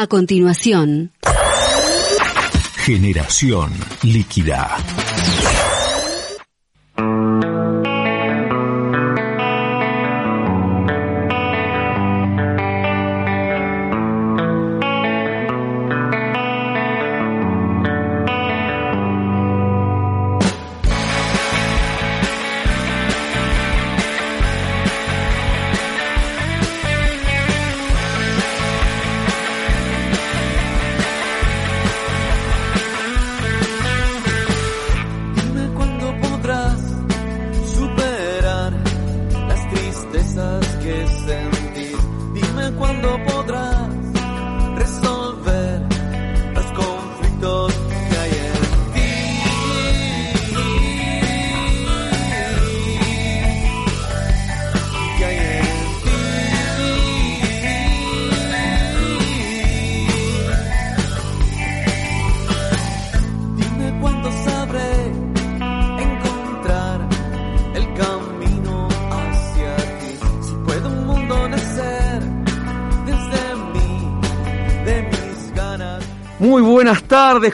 A continuación. Generación líquida.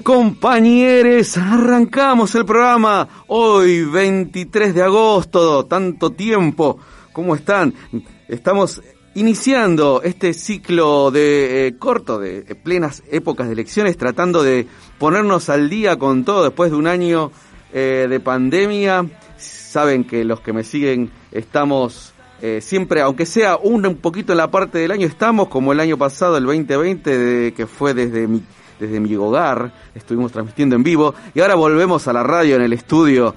Compañeros. Arrancamos el programa hoy, 23 de agosto. Tanto tiempo. ¿Cómo están? Estamos iniciando este ciclo de eh, corto, de plenas épocas de elecciones, tratando de ponernos al día con todo después de un año eh, de pandemia. Saben que los que me siguen estamos eh, siempre, aunque sea un, un poquito en la parte del año, estamos como el año pasado, el 2020, de, que fue desde mi desde mi hogar, estuvimos transmitiendo en vivo y ahora volvemos a la radio en el estudio.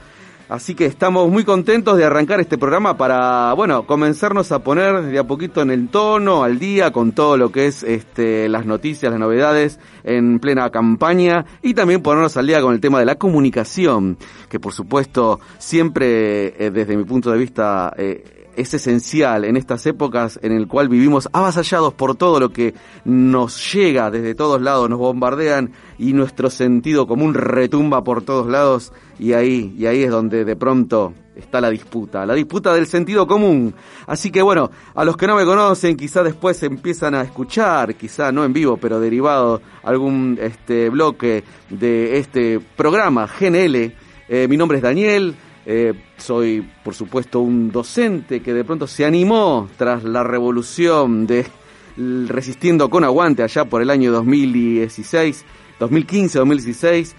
Así que estamos muy contentos de arrancar este programa para, bueno, comenzarnos a poner de a poquito en el tono, al día, con todo lo que es este, las noticias, las novedades en plena campaña y también ponernos al día con el tema de la comunicación, que por supuesto siempre, eh, desde mi punto de vista, eh, es esencial en estas épocas en el cual vivimos avasallados por todo lo que nos llega desde todos lados, nos bombardean y nuestro sentido común retumba por todos lados y ahí, y ahí es donde de pronto está la disputa, la disputa del sentido común. Así que bueno, a los que no me conocen, quizá después empiezan a escuchar, quizá no en vivo, pero derivado algún este bloque de este programa GNL. Eh, mi nombre es Daniel, eh, soy, por supuesto, un docente que de pronto se animó tras la revolución de Resistiendo con Aguante allá por el año 2016, 2015, 2016.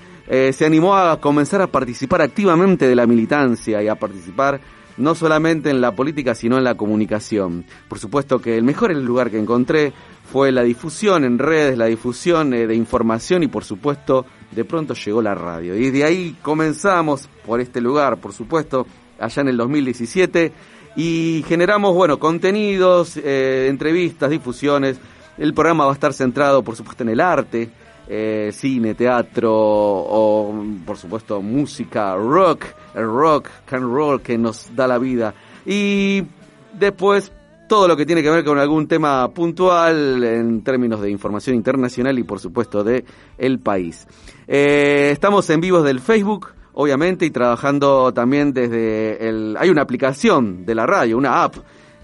se animó a comenzar a participar activamente de la militancia y a participar no solamente en la política, sino en la comunicación. Por supuesto que el mejor lugar que encontré fue la difusión en redes, la difusión eh, de información y por supuesto de pronto llegó la radio. Y de ahí comenzamos por este lugar, por supuesto, allá en el 2017 y generamos, bueno, contenidos, eh, entrevistas, difusiones. El programa va a estar centrado, por supuesto, en el arte, eh, cine, teatro o, por supuesto, música, rock, el rock, can roll que nos da la vida. Y después todo lo que tiene que ver con algún tema puntual en términos de información internacional y por supuesto de el país. Eh, estamos en vivos del Facebook, obviamente, y trabajando también desde el... Hay una aplicación de la radio, una app,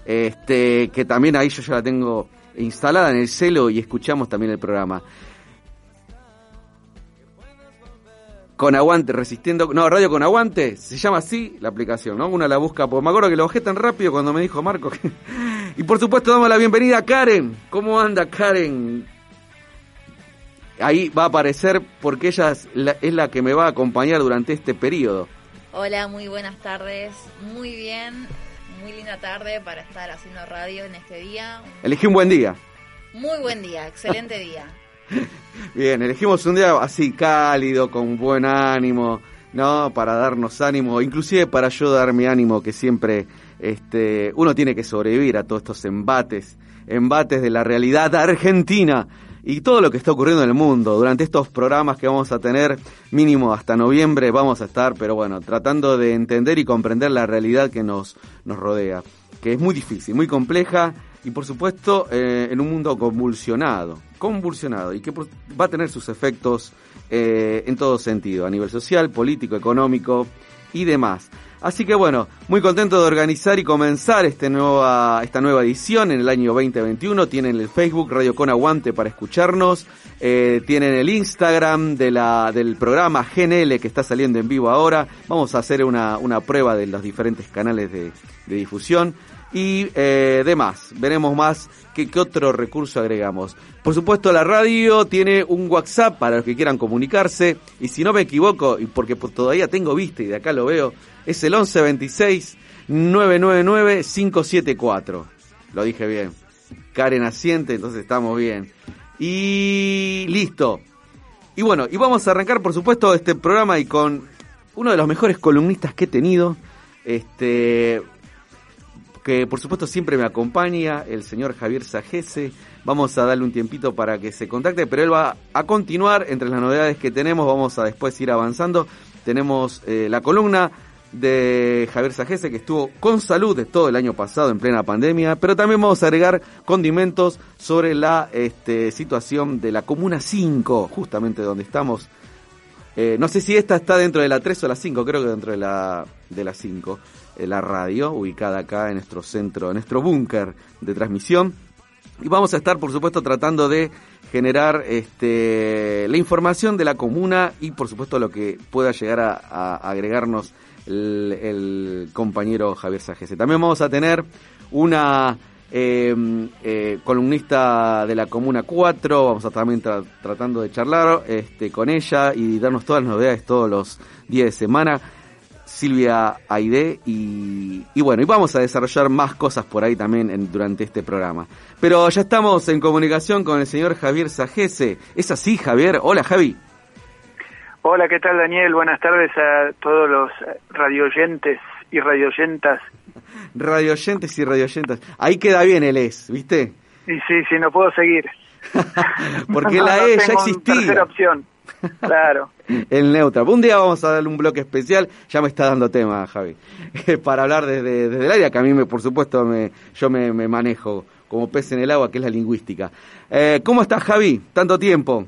este, que también ahí yo ya la tengo instalada en el celo y escuchamos también el programa. con aguante, resistiendo, no, radio con aguante, se llama así la aplicación, ¿no? Una la busca, porque me acuerdo que lo bajé tan rápido cuando me dijo Marco. y por supuesto damos la bienvenida a Karen. ¿Cómo anda Karen? Ahí va a aparecer porque ella es la, que me va a acompañar durante este periodo. Hola, muy buenas tardes, muy bien, muy linda tarde para estar haciendo radio en este día. Elegí un buen día. Muy buen día, excelente día. Bien, elegimos un día así cálido, con buen ánimo, ¿no? Para darnos ánimo, inclusive para yo dar mi ánimo, que siempre este, uno tiene que sobrevivir a todos estos embates, embates de la realidad argentina y todo lo que está ocurriendo en el mundo. Durante estos programas que vamos a tener, mínimo hasta noviembre, vamos a estar, pero bueno, tratando de entender y comprender la realidad que nos, nos rodea, que es muy difícil, muy compleja y por supuesto eh, en un mundo convulsionado, convulsionado y que va a tener sus efectos eh, en todo sentido, a nivel social, político, económico y demás. Así que bueno, muy contento de organizar y comenzar este nueva, esta nueva edición en el año 2021. Tienen el Facebook Radio Con Aguante para escucharnos. Eh, tienen el Instagram de la, del programa GNL que está saliendo en vivo ahora. Vamos a hacer una, una prueba de los diferentes canales de, de difusión y eh, demás. Veremos más qué, qué otro recurso agregamos. Por supuesto, la radio tiene un WhatsApp para los que quieran comunicarse. Y si no me equivoco, y porque todavía tengo vista y de acá lo veo, es el 1126 999 574. Lo dije bien. Karen Asiente, entonces estamos bien. Y listo. Y bueno, y vamos a arrancar, por supuesto, este programa y con uno de los mejores columnistas que he tenido. Este, que por supuesto siempre me acompaña, el señor Javier Sajese. Vamos a darle un tiempito para que se contacte, pero él va a continuar entre las novedades que tenemos. Vamos a después ir avanzando. Tenemos eh, la columna de Javier Sajese, que estuvo con salud de todo el año pasado en plena pandemia, pero también vamos a agregar condimentos sobre la este, situación de la Comuna 5, justamente donde estamos. Eh, no sé si esta está dentro de la 3 o la 5, creo que dentro de la, de la 5. Eh, la radio, ubicada acá en nuestro centro, en nuestro búnker de transmisión. Y vamos a estar, por supuesto, tratando de generar este, la información de la comuna y, por supuesto, lo que pueda llegar a, agregarnos el, compañero Javier Sajese. También vamos a tener una em, eh, columnista de la Comuna 4, vamos a estar también tratando de charlar este, con ella y darnos todas las novedades todos los días de semana. Silvia Aide y, bueno, y vamos a desarrollar más cosas por ahí también durante este programa. Pero ya estamos en comunicación con el señor Javier Sajese. ¿Es así, Javier? Hola, Javi. Hola, ¿qué tal, Daniel? Buenas tardes a todos los radioyentes y radioyentas. radioyentes y radioyentas. Ahí queda bien el es, ¿viste? Sí, sí, sí, no puedo seguir. Porque la E ya existía. Tercera opción. Claro. el neutra. Un día vamos a darle un bloque especial, ya me está dando tema, Javi, para hablar desde, desde el área que a mí, me, por supuesto, me, yo me, manejo como pez en el agua, que es la lingüística. Eh, ¿Cómo estás, Javi? Tanto tiempo.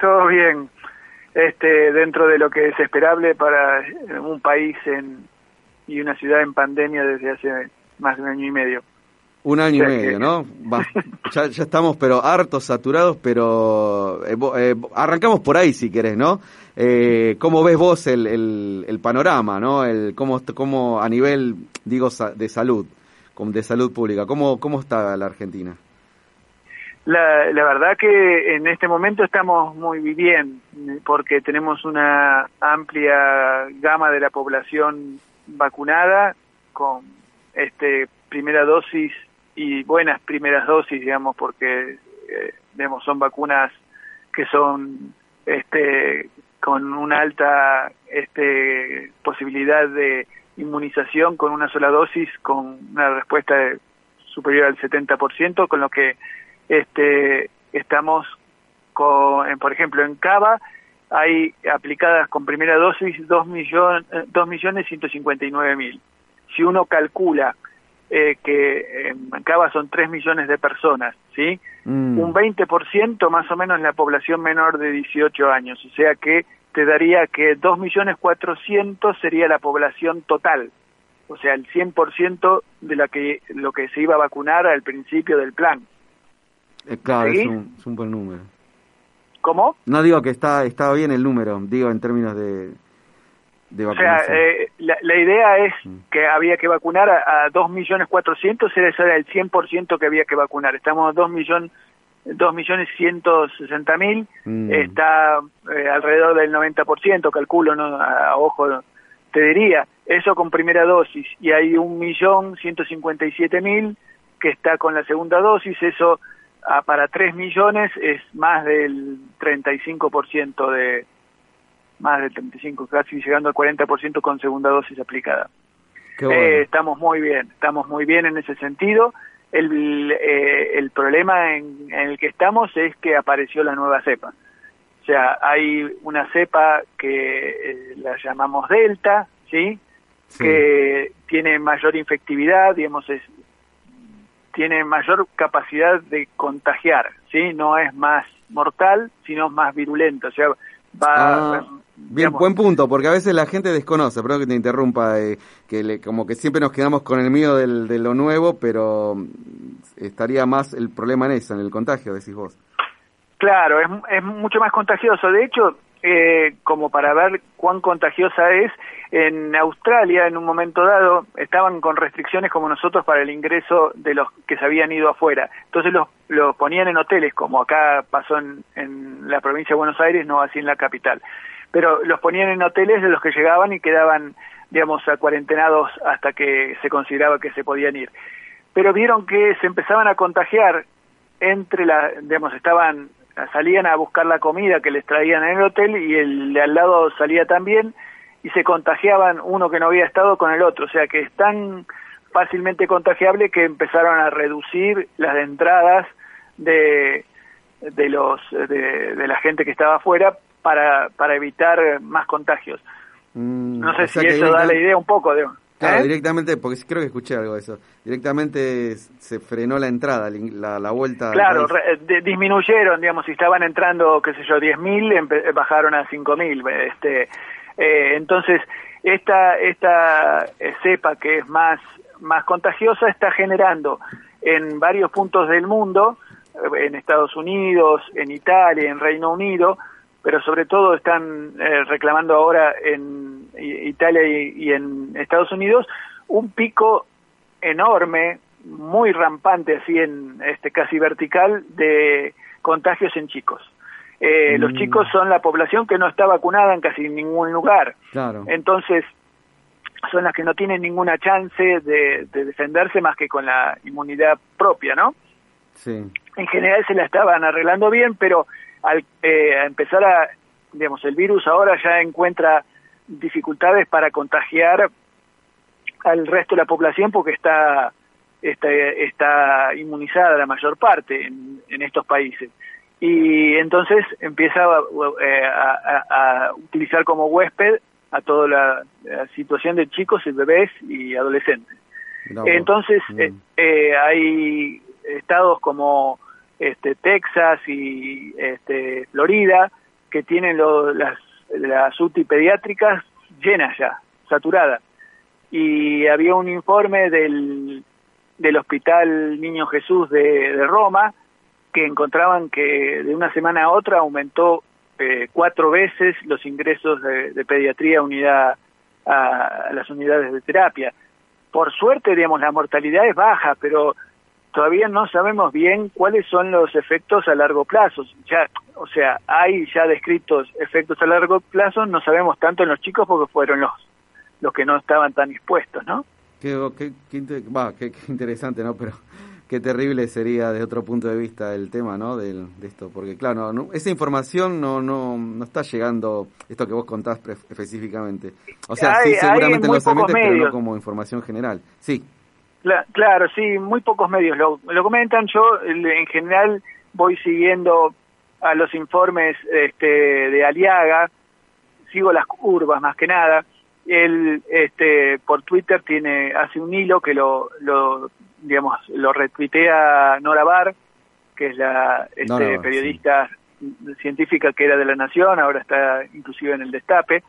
Todo bien. Este, dentro de lo que es esperable para un país en, y una ciudad en pandemia desde hace más de un año y medio. Un año y medio, ¿no? ya, ya, estamos, pero hartos, saturados, pero eh, eh, arrancamos por ahí si querés, ¿no? Eh, ¿Cómo ves vos el, el, panorama, ¿no? El, cómo, cómo a nivel, digo, de salud, de salud pública, ¿cómo, cómo está la Argentina? La, la verdad que en este momento estamos muy bien, porque tenemos una amplia gama de la población vacunada con este primera dosis y buenas primeras dosis, digamos, porque eh, son vacunas que son este con una alta este posibilidad de inmunización con una sola dosis con una respuesta superior al 70%, con lo que este estamos con por ejemplo en Cava hay aplicadas con primera dosis dos millones dos millones y nueve mil. Si uno calcula eh, que en Cava son 3 millones de personas, ¿sí? Mm. Un 20% más o menos la población menor de 18 años, o sea que te daría que 2 millones 400 sería la población total, o sea, el 100% de la que, lo que se iba a vacunar al principio del plan. Eh, claro, es un, es un, buen número. ¿Cómo? No digo que está, está bien el número, digo en términos de, o sea, eh, la, la, idea es mm. que había que vacunar a, a 2.400.000, ese era el 100% que había que vacunar. Estamos a 2 millones dos millones ciento sesenta mil mm. está eh, alrededor del 90%, calculo, ¿no? A, ojo te diría, eso con primera dosis, y hay un millón ciento cincuenta y siete mil que está con la segunda dosis, eso a, para 3 millones es más del 35% de, más del 35, casi llegando al 40% con segunda dosis aplicada. Eh, estamos muy bien, estamos muy bien en ese sentido. El, eh, el problema en, el que estamos es que apareció la nueva cepa. O sea, hay una cepa que eh, la llamamos Delta, ¿sí? Que tiene mayor infectividad, digamos, es, tiene mayor capacidad de contagiar, ¿sí? No es más mortal, sino más virulento. O sea, va, ah Bien, buen punto, porque a veces la gente desconoce, perdón que te interrumpa, eh, que le, como que siempre nos quedamos con el miedo del, de lo nuevo, pero mm, estaría más el problema en eso, en el contagio, decís vos. Claro, es, es mucho más contagioso. De hecho, eh, como para ver cuán contagiosa es, en Australia en un momento dado estaban con restricciones como nosotros para el ingreso de los que se habían ido afuera. Entonces los, los ponían en hoteles, como acá pasó en, en la provincia de Buenos Aires, no así en la capital. Pero los ponían en hoteles de los que llegaban y quedaban, digamos, a cuarentenados hasta que se consideraba que se podían ir. Pero vieron que se empezaban a contagiar entre la, digamos, estaban salían a buscar la comida que les traían en el hotel y el de al lado salía también y se contagiaban uno que no había estado con el otro, o sea que es tan fácilmente contagiable que empezaron a reducir las entradas de de los de, de la gente que estaba afuera para para evitar más contagios. Mm, no sé si eso da la idea un poco de Claro, ¿Eh? directamente, porque creo que escuché algo de eso. Directamente se frenó la entrada, la, la vuelta. Claro, disminuyeron, digamos, si estaban entrando, qué sé yo, 10.000, bajaron a 5.000. Este, eh, entonces, esta, esta eh, cepa que es más, más contagiosa está generando en varios puntos del mundo, en Estados Unidos, en Italia, en Reino Unido, pero sobre todo están eh, reclamando ahora en Italia y, en Estados Unidos un pico enorme, muy rampante, así en este casi vertical, de contagios en chicos. Eh, Los mm. chicos son la población que no está vacunada en casi ningún lugar. Claro. Entonces, son las que no tienen ninguna chance de, de defenderse más que con la inmunidad propia, ¿no? Sí. En general se la estaban arreglando bien, pero al eh, empezar a, digamos, el virus ahora ya encuentra dificultades para contagiar al resto de la población porque está está, está inmunizada la mayor parte en, en estos países. Y entonces empieza eh, a, a, utilizar como huésped a toda la, situación de chicos y bebés y adolescentes. entonces eh, eh, hay estados como este, Texas y este, Florida, que tienen las, las UTI pediátricas llenas ya, saturadas. Y había un informe del, del Hospital Niño Jesús de, Roma que encontraban que de una semana a otra aumentó eh, cuatro veces los ingresos de, pediatría unidad a, a las unidades de terapia. Por suerte, digamos, la mortalidad es baja, pero todavía no sabemos bien cuáles son los efectos a largo plazo. Ya, o sea, hay ya descritos efectos a largo plazo, no sabemos tanto en los chicos porque fueron los los que no estaban tan expuestos, ¿no? Qué, qué, qué, qué interesante, ¿no? Pero qué terrible sería desde otro punto de vista el tema, ¿no? De, de esto, porque claro, no, esa información no, no, no está llegando, esto que vos contás específicamente. O sea, sí, seguramente en los ambientes, pero no como información general. Sí. Claro, sí, muy pocos medios lo, lo comentan. Yo en general voy siguiendo a los informes este, de Aliaga, sigo las curvas más que nada. Él este, por Twitter tiene hace un hilo que lo, lo digamos lo retuitea Nora Bar, que es la este, periodista científica que era de la Nación, ahora está inclusive en el Destape.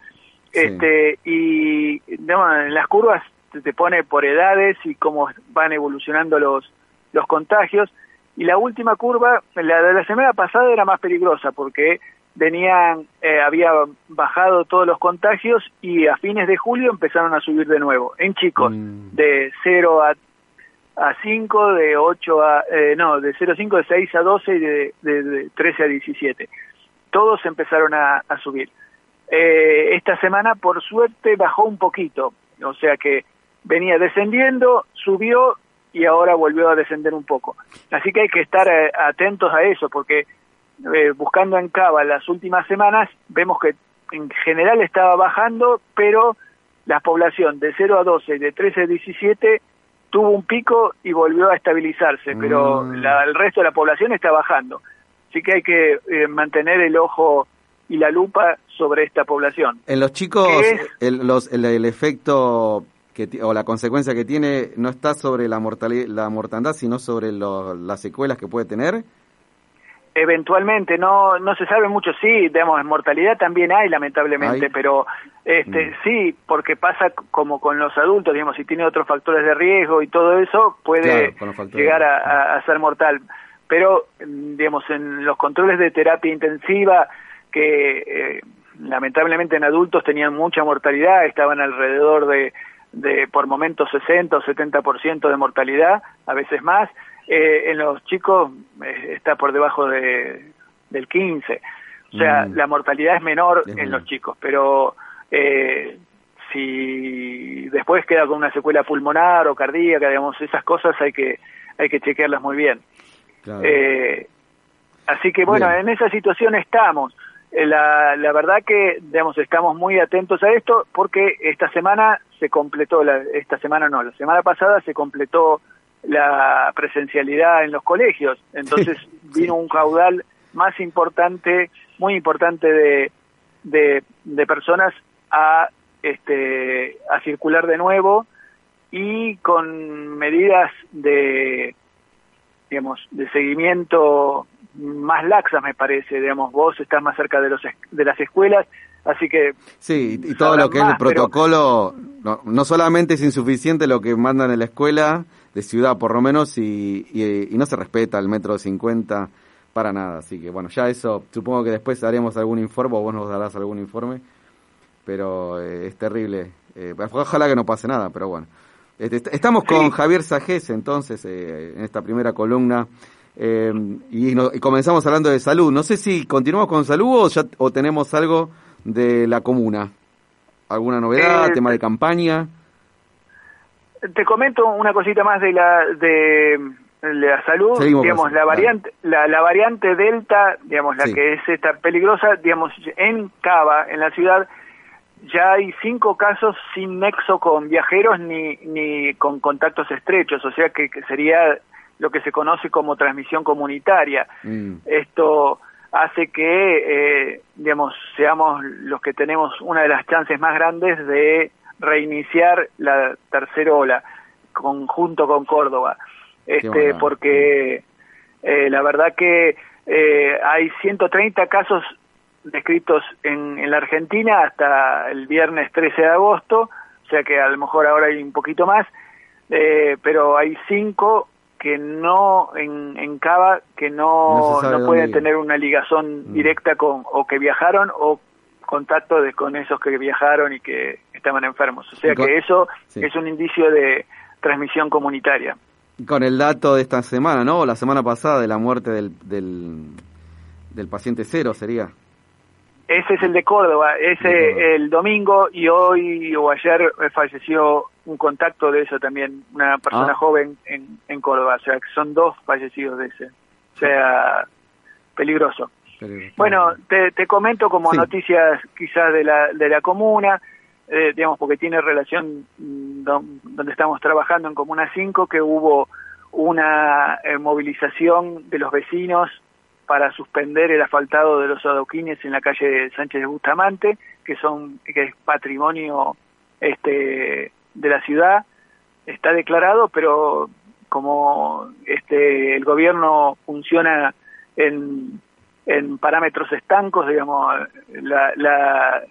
Este y digamos, en las curvas te pone por edades y cómo van evolucionando los, los contagios. Y la última curva, la de la semana pasada era más peligrosa porque venían, eh, había bajado todos los contagios y a fines de julio empezaron a subir de nuevo, en chicos, mm. de 0 a, a 5, de 8 a, eh, no, de 0 a 5, de 6 a 12 y de, de, 13 a 17. Todos empezaron a, a subir. Eh, esta semana, por suerte, bajó un poquito, o sea que venía descendiendo, subió y ahora volvió a descender un poco. Así que hay que estar eh, atentos a eso, porque eh, buscando en Cava las últimas semanas, vemos que en general estaba bajando, pero la población de 0 a 12 y de 13 a 17 tuvo un pico y volvió a estabilizarse, pero mm. el resto de la población está bajando. Así que hay que eh, mantener el ojo y la lupa sobre esta población. En los chicos, el, los, el efecto o la consecuencia que tiene no está sobre la, mortalidad, la mortandad, sino sobre las secuelas que puede tener? Eventualmente, no no se sabe mucho, sí, digamos, mortalidad también hay, lamentablemente, pero este mm. sí, porque pasa como con los adultos, digamos, si tiene otros factores de riesgo y todo eso, puede llegar a, ser mortal. Pero, digamos, en los controles de terapia intensiva, que eh, lamentablemente en adultos tenían mucha mortalidad, estaban alrededor de, de por momentos 60 o 70% de mortalidad, a veces más, eh, en los chicos eh, está por debajo de, del 15. O sea, mm. la mortalidad es menor en los chicos, pero eh, si después queda con una secuela pulmonar o cardíaca, digamos, esas cosas hay que hay que chequearlas muy bien. Eh, así que bueno, en esa situación estamos. Eh, la, la verdad que, digamos, estamos muy atentos a esto porque esta semana se completó, la, esta semana no, la semana pasada se completó la presencialidad en los colegios. Entonces vino un caudal más importante, muy importante de, de, personas a, este, a circular de nuevo y con medidas de, digamos, de seguimiento más laxas, me parece. Digamos, vos estás más cerca de, los, de las escuelas, así que... Sí, y todo lo que es el protocolo, no, no solamente es insuficiente lo que mandan en la escuela, de ciudad por lo menos y, y, no se respeta el metro 50 para nada. Así que bueno, ya eso, supongo que después haremos algún informe o vos nos darás algún informe, pero eh, es terrible. Eh, ojalá que no pase nada, pero bueno. Este, estamos con Javier Sajés entonces eh, en esta primera columna y, y, comenzamos hablando de salud. No sé si continuamos con salud o, ya, o tenemos algo de la comuna. ¿Alguna novedad, tema de campaña? te comento una cosita más de la de la salud, digamos, la variante, la, la, variante Delta, digamos, la que es esta peligrosa, digamos, en Cava, en la ciudad, ya hay cinco casos sin nexo con viajeros ni, ni con contactos estrechos, o sea que, sería lo que se conoce como transmisión comunitaria. Mm. Esto hace que, eh, digamos, seamos los que tenemos una de las chances más grandes de reiniciar la tercera ola conjunto con Córdoba este porque eh, la verdad que eh, hay 130 casos descritos en, en la Argentina hasta el viernes 13 de agosto o sea que a lo mejor ahora hay un poquito más eh, pero hay cinco que no en, en Cava que no, no, pueden tener una ligazón mm. directa con o que viajaron o contacto de, con esos que viajaron y que estaban enfermos. O sea que eso es un indicio de transmisión comunitaria. Con el dato de esta semana, ¿no? La semana pasada de la muerte del, del, paciente cero sería. Ese es el de Córdoba, ese el domingo y hoy o ayer falleció un contacto de eso también, una persona ah. joven en, en Córdoba, o sea que son dos fallecidos de ese, o sea, peligroso. Bueno, te, te comento como noticias quizás de la, de la comuna, eh, digamos, porque tiene relación mm, donde estamos trabajando en Comuna 5, que hubo una eh, movilización de los vecinos para suspender el asfaltado de los adoquines en la calle Sánchez de Bustamante, que son que es patrimonio este de la ciudad, está declarado, pero como este el gobierno funciona en en parámetros estancos, digamos, la, la,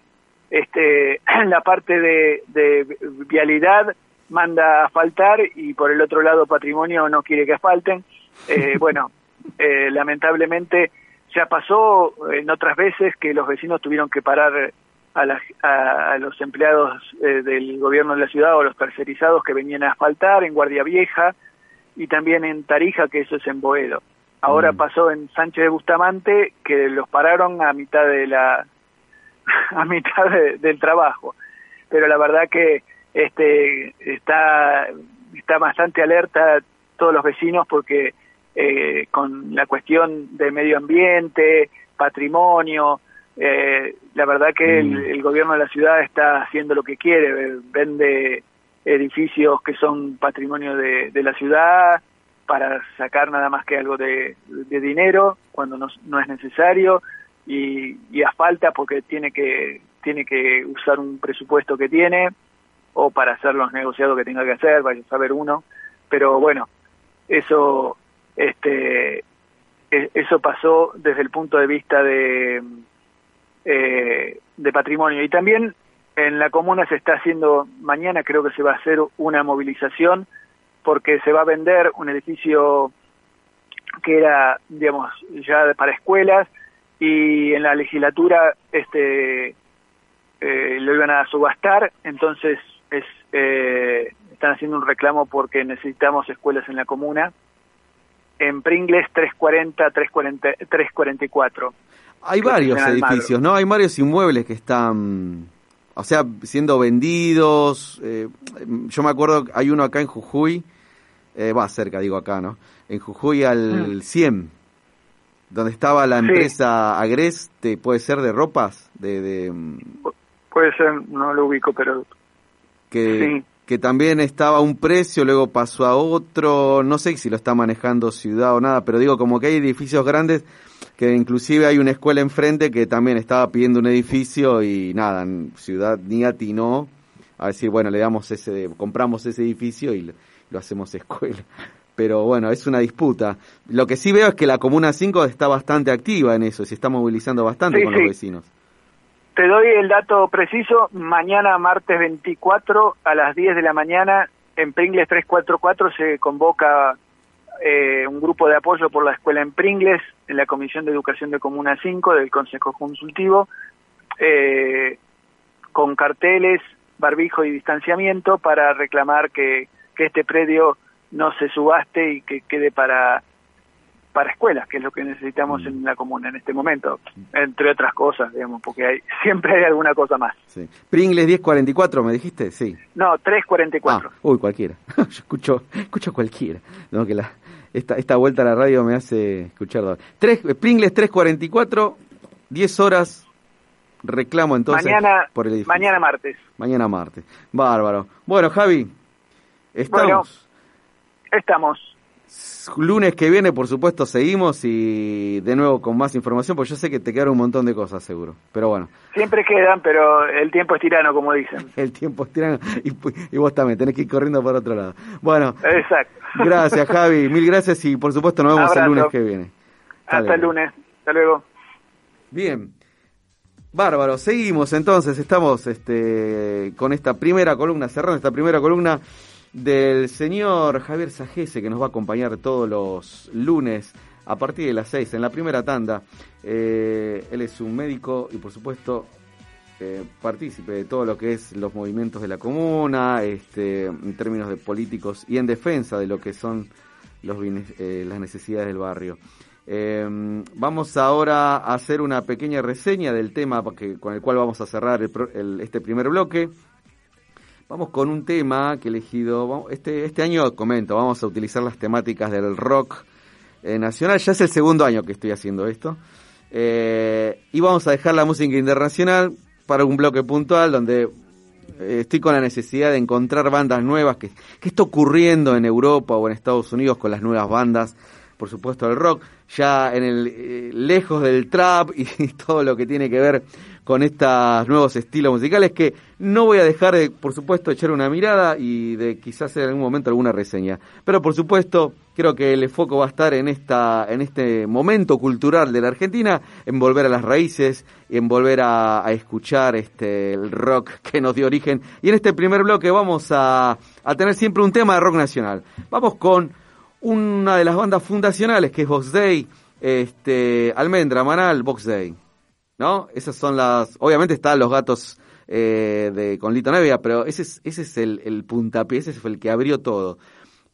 este, la parte de, de vialidad manda a faltar y por el otro lado patrimonio no quiere que asfalten. Eh, bueno, eh, lamentablemente ya pasó en otras veces que los vecinos tuvieron que parar a, a, los empleados eh, del gobierno de la ciudad o los tercerizados que venían a asfaltar en Guardia Vieja y también en Tarija, que eso es en Boedo. Ahora mm. pasó en Sánchez de Bustamante que los pararon a mitad de la a mitad del trabajo. Pero la verdad que este está está bastante alerta todos los vecinos porque eh, con la cuestión del medio ambiente, patrimonio, eh, la verdad que el, mm. el, gobierno de la ciudad está haciendo lo que quiere, vende edificios que son patrimonio de, de la ciudad, para sacar nada más que algo de, dinero cuando no, no, es necesario y, y a falta porque tiene que tiene que usar un presupuesto que tiene o para hacer los negociados que tenga que hacer, vaya a saber uno, pero bueno, eso este eh, eso pasó desde el punto de vista de, eh, de patrimonio. Y también en la comuna se está haciendo, mañana creo que se va a hacer una movilización porque se va a vender un edificio que era, digamos, ya para escuelas y en la legislatura este eh, lo iban a subastar, entonces es eh, están haciendo un reclamo porque necesitamos escuelas en la comuna. En Pringles 340, 340 344. Hay varios edificios, ¿no? Hay varios inmuebles que están, o sea, siendo vendidos. Eh, yo me acuerdo, hay uno acá en Jujuy, eh, va cerca, digo acá, ¿no? En Jujuy al 100, mm. donde estaba la empresa Agreste, puede ser de ropas, de, de... Mm, puede ser, no lo ubico, pero... Que, que también estaba a un precio, luego pasó a otro, no sé si lo está manejando ciudad o nada, pero digo, como que hay edificios grandes que inclusive hay una escuela enfrente que también estaba pidiendo un edificio y nada, ciudad ni atinó a decir, bueno, le damos ese, compramos ese edificio y lo hacemos escuela. Pero bueno, es una disputa. Lo que sí veo es que la Comuna 5 está bastante activa en eso, se está movilizando bastante con los vecinos. Te doy el dato preciso, mañana martes 24 a las 10 de la mañana en Pringles 344 se convoca eh, un grupo de apoyo por la escuela en Pringles, en la Comisión de Educación de Comuna 5 del Consejo Consultivo, eh, con carteles, barbijo y distanciamiento para reclamar que, que este predio no se subaste y que quede para para escuelas, que es lo que necesitamos mm. en la comuna en este momento, entre otras cosas, digamos, porque hay siempre hay alguna cosa más. Sí. Pringles 1044, ¿me dijiste? Sí. No, 344. Ah, uy, cualquiera. Yo escucho, escucho cualquiera. No, que la, esta, esta vuelta a la radio me hace escuchar. Tres, Pringles 344, 10 horas, reclamo entonces mañana, por el Mañana martes. Mañana martes. Bárbaro. Bueno, Javi, estamos. estamos lunes que viene, por supuesto, seguimos y de nuevo con más información, porque yo sé que te quedaron un montón de cosas, seguro. Pero bueno. Siempre quedan, pero el tiempo es tirano, como dicen. el tiempo es tirano y, vos también tenés que ir corriendo por otro lado. Bueno. Exacto. Gracias, Javi. Mil gracias y por supuesto nos vemos el lunes que viene. Hasta el lunes. Hasta luego. Bien. Bárbaro, seguimos entonces, estamos este, con esta primera columna, cerrando esta primera columna del señor Javier Sajese, que nos va a acompañar todos los lunes a partir de las 6 en la primera tanda. Eh, él es un médico y por supuesto eh, partícipe de todo lo que es los movimientos de la comuna, este, en términos de políticos y en defensa de lo que son los, eh, las necesidades del barrio. vamos ahora a hacer una pequeña reseña del tema con el cual vamos a cerrar este primer bloque. Vamos con un tema que he elegido. Este, este año comento, vamos a utilizar las temáticas del rock eh, nacional. Ya es el segundo año que estoy haciendo esto. Eh, y vamos a dejar la música internacional para un bloque puntual donde eh, estoy con la necesidad de encontrar bandas nuevas. Que, ¿Qué está ocurriendo en Europa o en Estados Unidos con las nuevas bandas? Por supuesto, el rock. Ya en el lejos del trap y todo lo que tiene que ver con estos nuevos estilos musicales que no voy a dejar de, por supuesto, echar una mirada y de quizás en algún momento alguna reseña. Pero por supuesto, creo que el foco va a estar en esta, en este momento cultural de la Argentina, en volver a las raíces, en volver a, escuchar este el rock que nos dio origen. Y en este primer bloque vamos a, a tener siempre un tema de rock nacional. Vamos con una de las bandas fundacionales que es Box Day, este, Almendra, Manal, Box Day. ¿No? Esas son las... Obviamente están los gatos eh, de, con Lito Nevia, pero ese es, ese es el, el puntapié, ese fue el que abrió todo.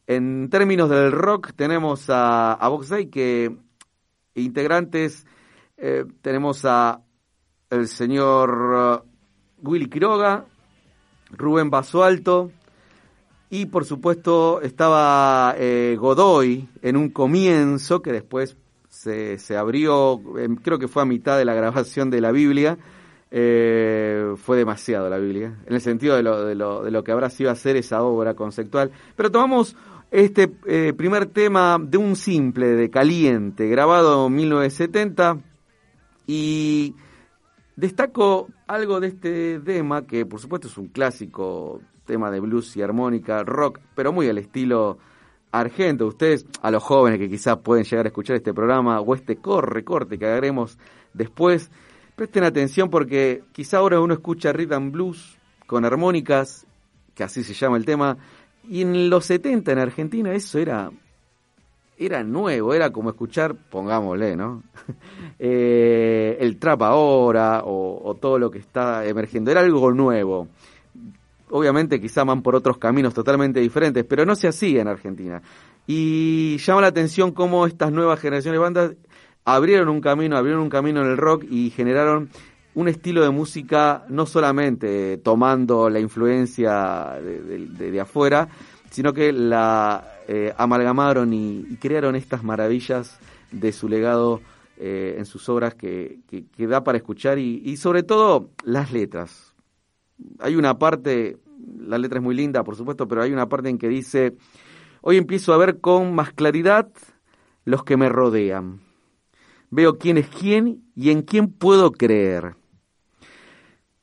En términos del rock tenemos a, a que integrantes eh, tenemos a el señor uh, Willy Quiroga, Rubén Basualto y por supuesto estaba eh, Godoy en un comienzo que después se, se abrió, em, creo que fue a mitad de la grabación de la Biblia, eh, fue demasiado la Biblia, en el sentido de lo, de, lo, de lo que habrá sido hacer esa obra conceptual. Pero tomamos este eh, primer tema de un simple, de Caliente, grabado en 1970, y destaco algo de este tema, que por supuesto es un clásico tema de blues y armónica, rock, pero muy al estilo Argento. Ustedes, a los jóvenes que quizás pueden llegar a escuchar este programa o este corre, corte que haremos después, presten atención porque quizá ahora uno escucha rhythm blues con armónicas, que así se llama el tema, y en los 70 en Argentina eso era era nuevo, era como escuchar, pongámosle, ¿no? Eh, el trap ahora o, todo lo que está emergiendo, era algo nuevo. Obviamente quizá van por otros caminos totalmente diferentes, pero no se hacía en Argentina. Y llama la atención cómo estas nuevas generaciones de bandas abrieron un camino, abrieron un camino en el rock y generaron un estilo de música no solamente tomando la influencia de, afuera, sino que la eh, amalgamaron y, crearon estas maravillas de su legado eh, en sus obras que, que, que, da para escuchar y, y sobre todo las letras. Hay una parte, la letra es muy linda, por supuesto, pero hay una parte en que dice, hoy empiezo a ver con más claridad los que me rodean. Veo quién es quién y en quién puedo creer.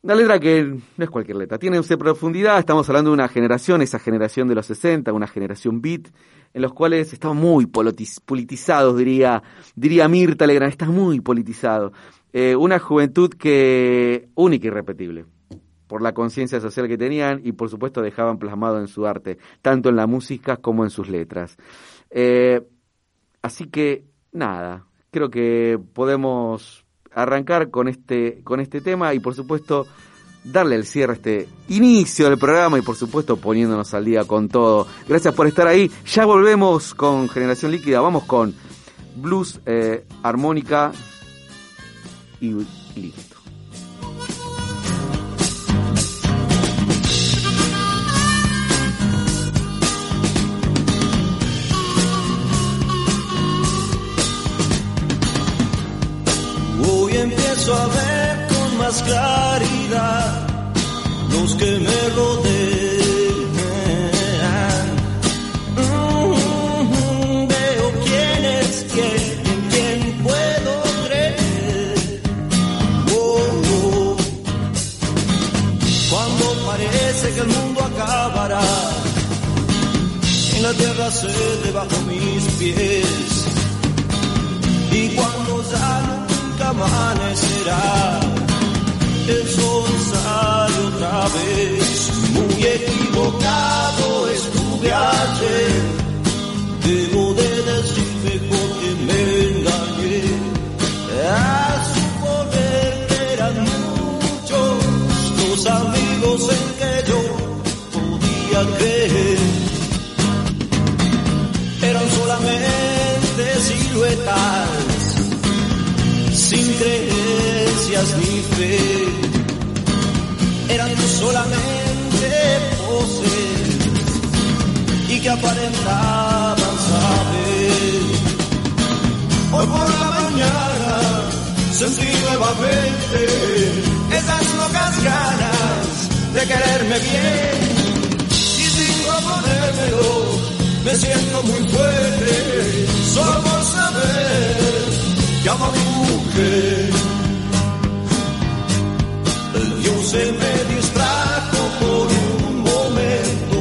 Una letra que no es cualquier letra, tiene usted profundidad, estamos hablando de una generación, esa generación de los 60, una generación beat, en los cuales estamos muy politizados, diría, diría Mirta Legrand, está muy politizado. Eh, una juventud que única y repetible, por la conciencia social que tenían y por supuesto dejaban plasmado en su arte, tanto en la música como en sus letras. Eh, así que, nada, creo que podemos arrancar con este, con este tema y por supuesto darle el cierre a este inicio del programa y por supuesto poniéndonos al día con todo. Gracias por estar ahí. Ya volvemos con Generación Líquida. Vamos con blues, eh, armónica y listo. Empiezo a ver con más claridad los que me rodean. Mm, veo quién es quién, en quién puedo creer. Oh, oh. Cuando parece que el mundo acabará, en la tierra se debajo mis pies. Y cuando ya nunca amanecerá, el sol sale otra vez. Muy equivocado estuve ayer. Debo de decir mejor que me engañé. A suponer que eran muchos los amigos creencias ni fe, eran solamente poses y que aparentaban saber. Hoy por la mañana sentí nuevamente esas locas ganas de quererme bien y sin proponérmelo me siento muy fuerte solo por saber llama mujer. El Dios se me distrajo por un momento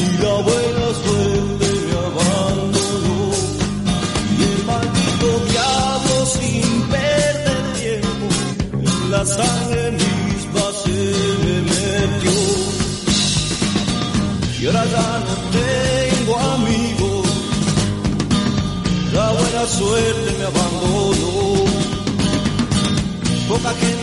y la buena suerte me abandonó. Y el maldito diablo sin perder tiempo en la sangre misma se me metió. Y ahora ya no la suerte me abandonó. Poca gente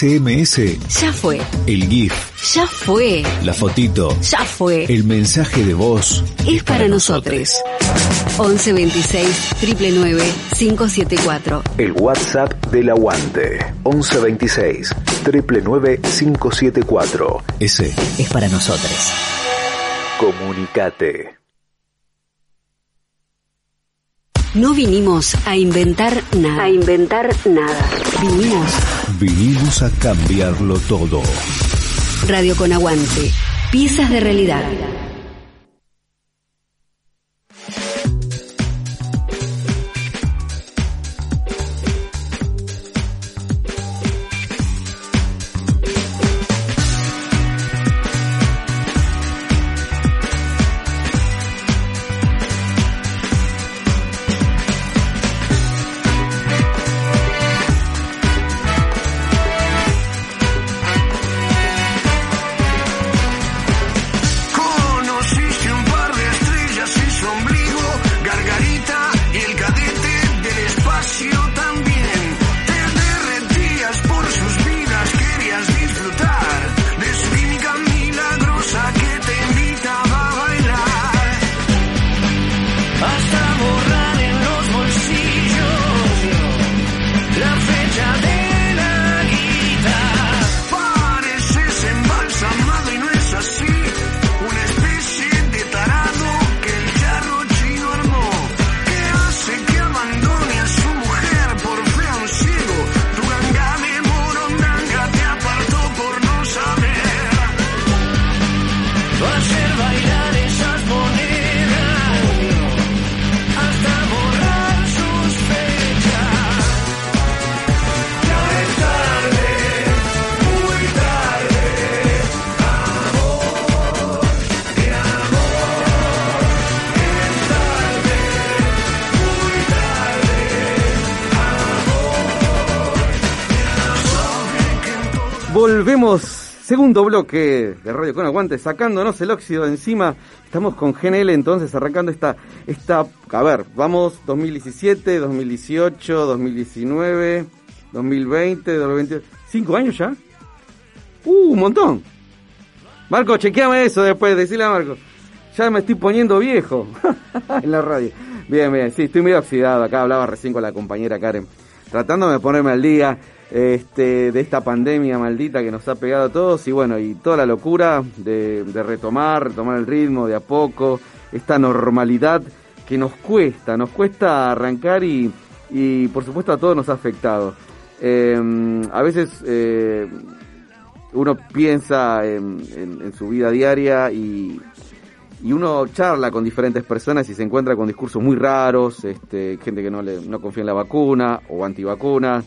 SMS, Ya fue, el GIF, ya fue, la fotito, ya fue. el mensaje de voz. Es para nosotros. 11 26 999 574. El WhatsApp del aguante. 1126 999 574. Ese, Es para nosotros. comunicate. No vinimos a inventar nada. A inventar nada. Vinimos Vinimos a cambiarlo todo. Radio con Aguante. Piezas de realidad. Volvemos, segundo bloque de Radio con Aguante, sacándonos el óxido de encima. Estamos con GNL entonces arrancando esta, esta, a ver, vamos 2017, 2018, 2019, 2020, 2021, cinco años ya. Uh, un montón. Marco, chequeame eso después, decile a Marco. Ya me estoy poniendo viejo en la radio. Bien, bien, sí, estoy medio oxidado. Acá hablaba recién con la compañera Karen. Tratándome de ponerme al día este, de esta pandemia maldita que nos ha pegado a todos y bueno, y toda la locura de, retomar, retomar el ritmo de a poco, esta normalidad que nos cuesta, nos cuesta arrancar y, y por supuesto a todos nos ha afectado. Eh, a veces eh, uno piensa en, en- en su vida diaria y, y uno charla con diferentes personas y se encuentra con discursos muy raros, este, gente que no, le, no confía en la vacuna o antivacunas,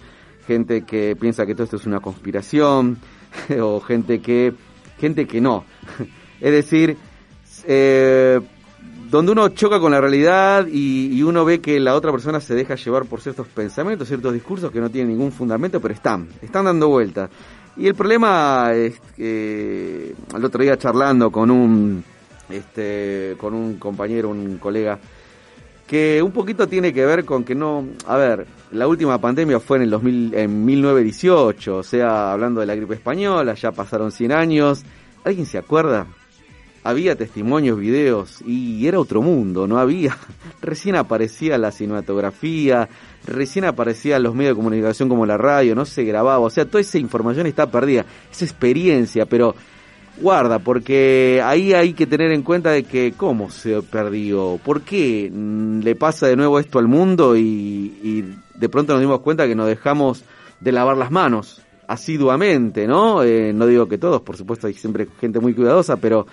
gente que piensa que todo esto es una conspiración o gente que gente que no. Es decir, eh, donde uno choca con la realidad y, uno ve que la otra persona se deja llevar por ciertos pensamientos, ciertos discursos que no tienen ningún fundamento, pero están, están dando vueltas. Y el problema es que el otro día charlando con un este con un compañero, un colega que un poquito tiene que ver con que no, a ver, la última pandemia fue en el 2000, en 1918, o sea, hablando de la gripe española, ya pasaron 100 años. ¿Alguien se acuerda? había testimonios, videos y era otro mundo, no había. Recién aparecía la cinematografía, recién aparecían los medios de comunicación como la radio, no se grababa, o sea, toda esa información está perdida, esa experiencia, pero guarda, porque ahí hay que tener en cuenta de que cómo se perdió, por qué mm, le pasa de nuevo esto al mundo y, y de pronto nos dimos cuenta que nos dejamos de lavar las manos asiduamente, ¿no? Eh, no digo que todos, por supuesto, hay siempre gente muy cuidadosa, pero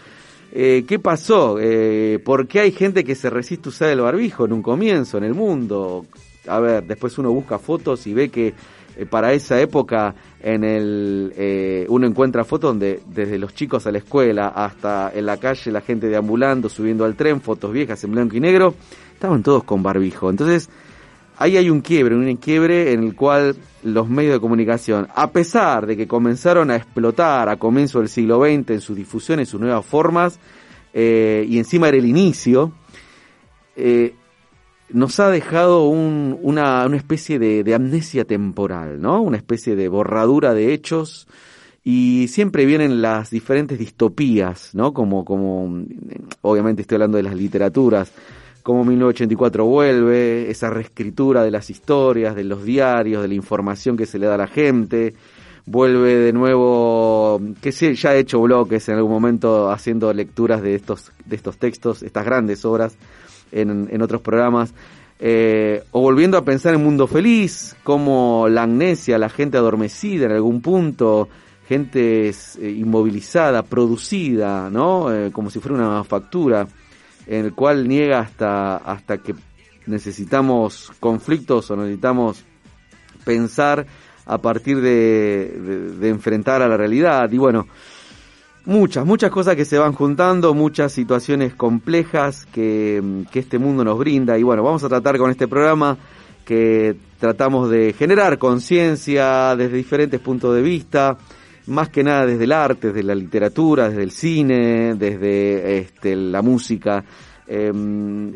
eh, ¿qué pasó? Eh, ¿Por qué hay gente que se resiste a usar el barbijo en un comienzo, en el mundo? A ver, después uno busca fotos y ve que eh, para esa época en el eh, uno encuentra fotos donde desde los chicos a la escuela hasta en la calle la gente deambulando, subiendo al tren, fotos viejas en blanco y negro, estaban todos con barbijo. Entonces, ahí hay un quiebre, un quiebre en el cual los medios de comunicación, a pesar de que comenzaron a explotar a comienzo del siglo XX en su difusión, en sus nuevas formas, eh, y encima era el inicio, eh, nos ha dejado un- una, una especie de, de amnesia temporal, ¿no? Una especie de borradura de hechos y siempre vienen las diferentes distopías, ¿no? Como, como, obviamente estoy hablando de las literaturas, como 1984 vuelve, esa reescritura de las historias, de los diarios, de la información que se le da a la gente, vuelve de nuevo, que sí, ya he hecho bloques en algún momento haciendo lecturas de estos, de estos textos, estas grandes obras en, en otros programas, eh, o volviendo a pensar en Mundo Feliz, como la amnesia, la gente adormecida en algún punto, gente eh, inmovilizada, producida, ¿no? Eh, como si fuera una manufactura, en el cual niega hasta, hasta que necesitamos conflictos o necesitamos pensar a partir de, de- enfrentar a la realidad. Y bueno, muchas, muchas cosas que se van juntando, muchas situaciones complejas que, que este mundo nos brinda. Y bueno, vamos a tratar con este programa que tratamos de generar conciencia desde diferentes puntos de vista, más que nada desde el arte, desde la literatura, desde el cine, desde este, la música. Eh,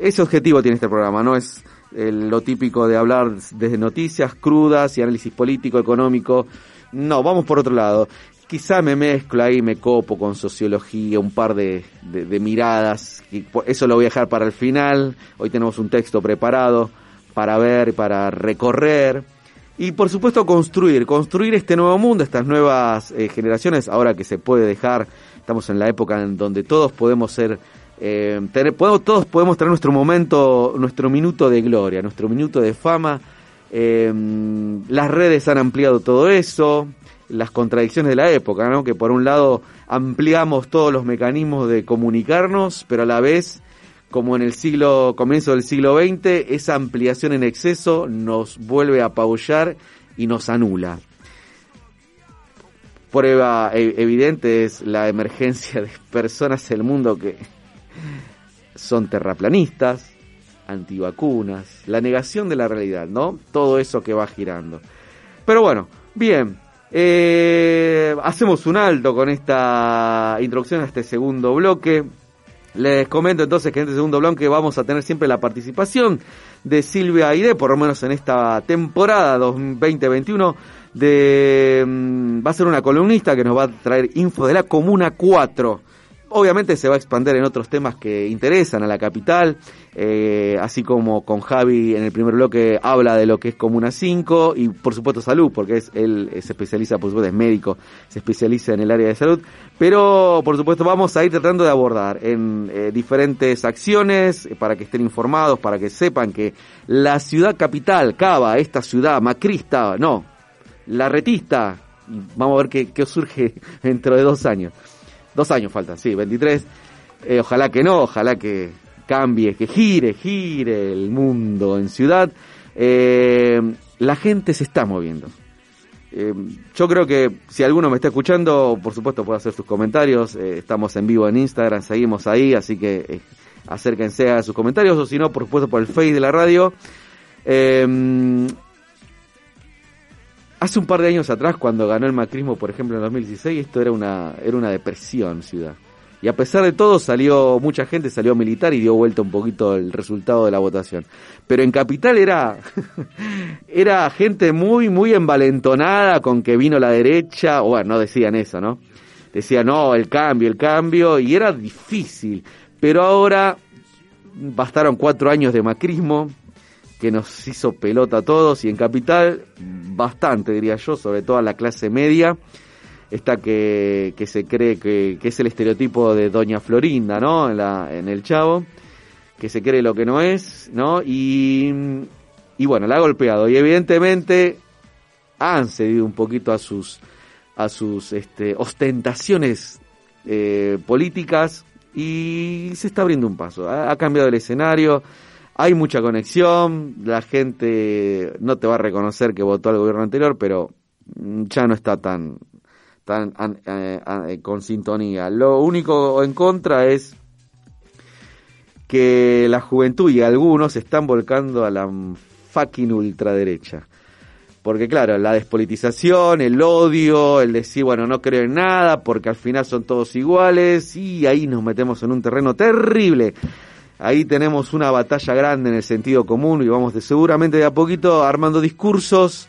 ese objetivo tiene este programa, no es eh, lo típico de hablar desde noticias crudas y análisis político, económico. No, vamos por otro lado. Quizá me mezclo ahí, me copo con sociología, un par de, de- de miradas. Y po- eso lo voy a dejar para el final. Hoy tenemos un texto preparado para ver, para recorrer. Y por supuesto construir, construir este nuevo mundo, estas nuevas eh, generaciones, ahora que se puede dejar, estamos en la época en donde todos podemos ser, eh, tener, podemos- todos podemos tener nuestro momento, nuestro minuto de gloria, nuestro minuto de fama. Eh, las redes han ampliado todo eso, las contradicciones de la época, ¿no? Que por un lado ampliamos todos los mecanismos de comunicarnos, pero a la vez como en el siglo, comienzo del siglo XX, esa ampliación en exceso nos vuelve a apabullar y nos anula. Prueba e- evidente es la emergencia de personas en el mundo que son terraplanistas, antivacunas, la negación de la realidad, ¿no? Todo eso que va girando. Pero bueno, bien, eh, hacemos un alto con esta introducción a este segundo bloque. Les comento entonces que en este segundo bloque vamos a tener siempre la participación de Silvia Aide, por lo menos en esta temporada 2021, de, mm, va a ser una columnista que nos va a traer info de la Comuna 4. Obviamente se va a expandir en otros temas que interesan a la capital, eh, así como con Javi en el primer bloque habla de lo que es Comuna 5 y por supuesto salud, porque es, él se especializa, por supuesto es médico, se especializa en el área de salud, pero por supuesto vamos a ir tratando de abordar en eh, diferentes acciones para que estén informados, para que sepan que la ciudad capital, Cava, esta ciudad macrista, no, la retista, vamos a ver qué, qué surge dentro de dos años. Dos años faltan, sí, 23. Eh, ojalá que no, ojalá que cambie, que gire, gire el mundo en ciudad. Eh, la gente se está moviendo. Eh, yo creo que si alguno me está escuchando, por supuesto puede hacer sus comentarios. Estamos en vivo en Instagram, seguimos ahí, así que acérquense a sus comentarios o si no, por supuesto por el Face de la radio. Hace un par de años atrás, cuando ganó el macrismo, por ejemplo, en 2016, esto era una, era una depresión ciudad. Y a pesar de todo, salió mucha gente, salió militar y dio vuelta un poquito el resultado de la votación. Pero en Capital era, era gente muy, muy envalentonada con que vino la derecha, o bueno, no decían eso, ¿no? decía, no, el cambio, el cambio, y era difícil. Pero ahora bastaron cuatro años de macrismo, que nos hizo pelota a todos, y en Capital, bastante, diría yo, sobre todo a la clase media, esta que, que se cree que, que es el estereotipo de Doña Florinda, ¿no? En, la, en el Chavo, que se cree lo que no es, ¿no? Y, y bueno, la ha golpeado, y evidentemente han cedido un poquito a sus a sus este, ostentaciones eh, políticas y se está abriendo un paso. Ha, ha, cambiado el escenario, hay mucha conexión, la gente no te va a reconocer que votó al gobierno anterior, pero ya no está tan, tan eh, eh, con sintonía. Lo único en contra es que la juventud y algunos están volcando a la fucking ultraderecha. Porque claro, la despolitización, el odio, el decir, bueno, no creo en nada, porque al final son todos iguales, y ahí nos metemos en un terreno terrible. Ahí tenemos una batalla grande en el sentido común y vamos de, seguramente de a poquito armando discursos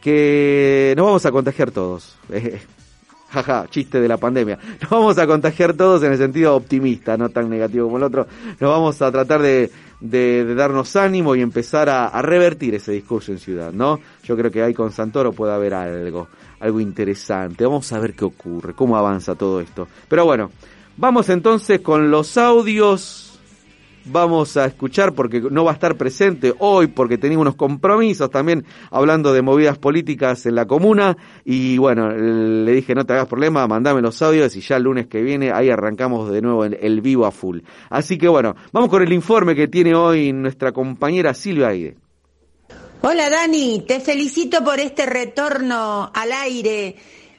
que nos vamos a contagiar todos. Jaja, chiste de la pandemia. Nos vamos a contagiar todos en el sentido optimista, no tan negativo como el otro. Nos vamos a tratar de, de, darnos ánimo y empezar a, a, revertir ese discurso en ciudad, ¿no? Yo creo que ahí con Santoro puede haber algo, algo interesante. Vamos a ver qué ocurre, cómo avanza todo esto. Pero bueno, vamos entonces con los audios. Vamos a escuchar porque no va a estar presente hoy porque tenía unos compromisos también hablando de movidas políticas en la comuna y bueno, le dije no te hagas problema, mandame los audios y ya el lunes que viene ahí arrancamos de nuevo el, el vivo a full. Así que bueno, vamos con el informe que tiene hoy nuestra compañera Silvia Aide. Hola Dani, te felicito por este retorno al aire.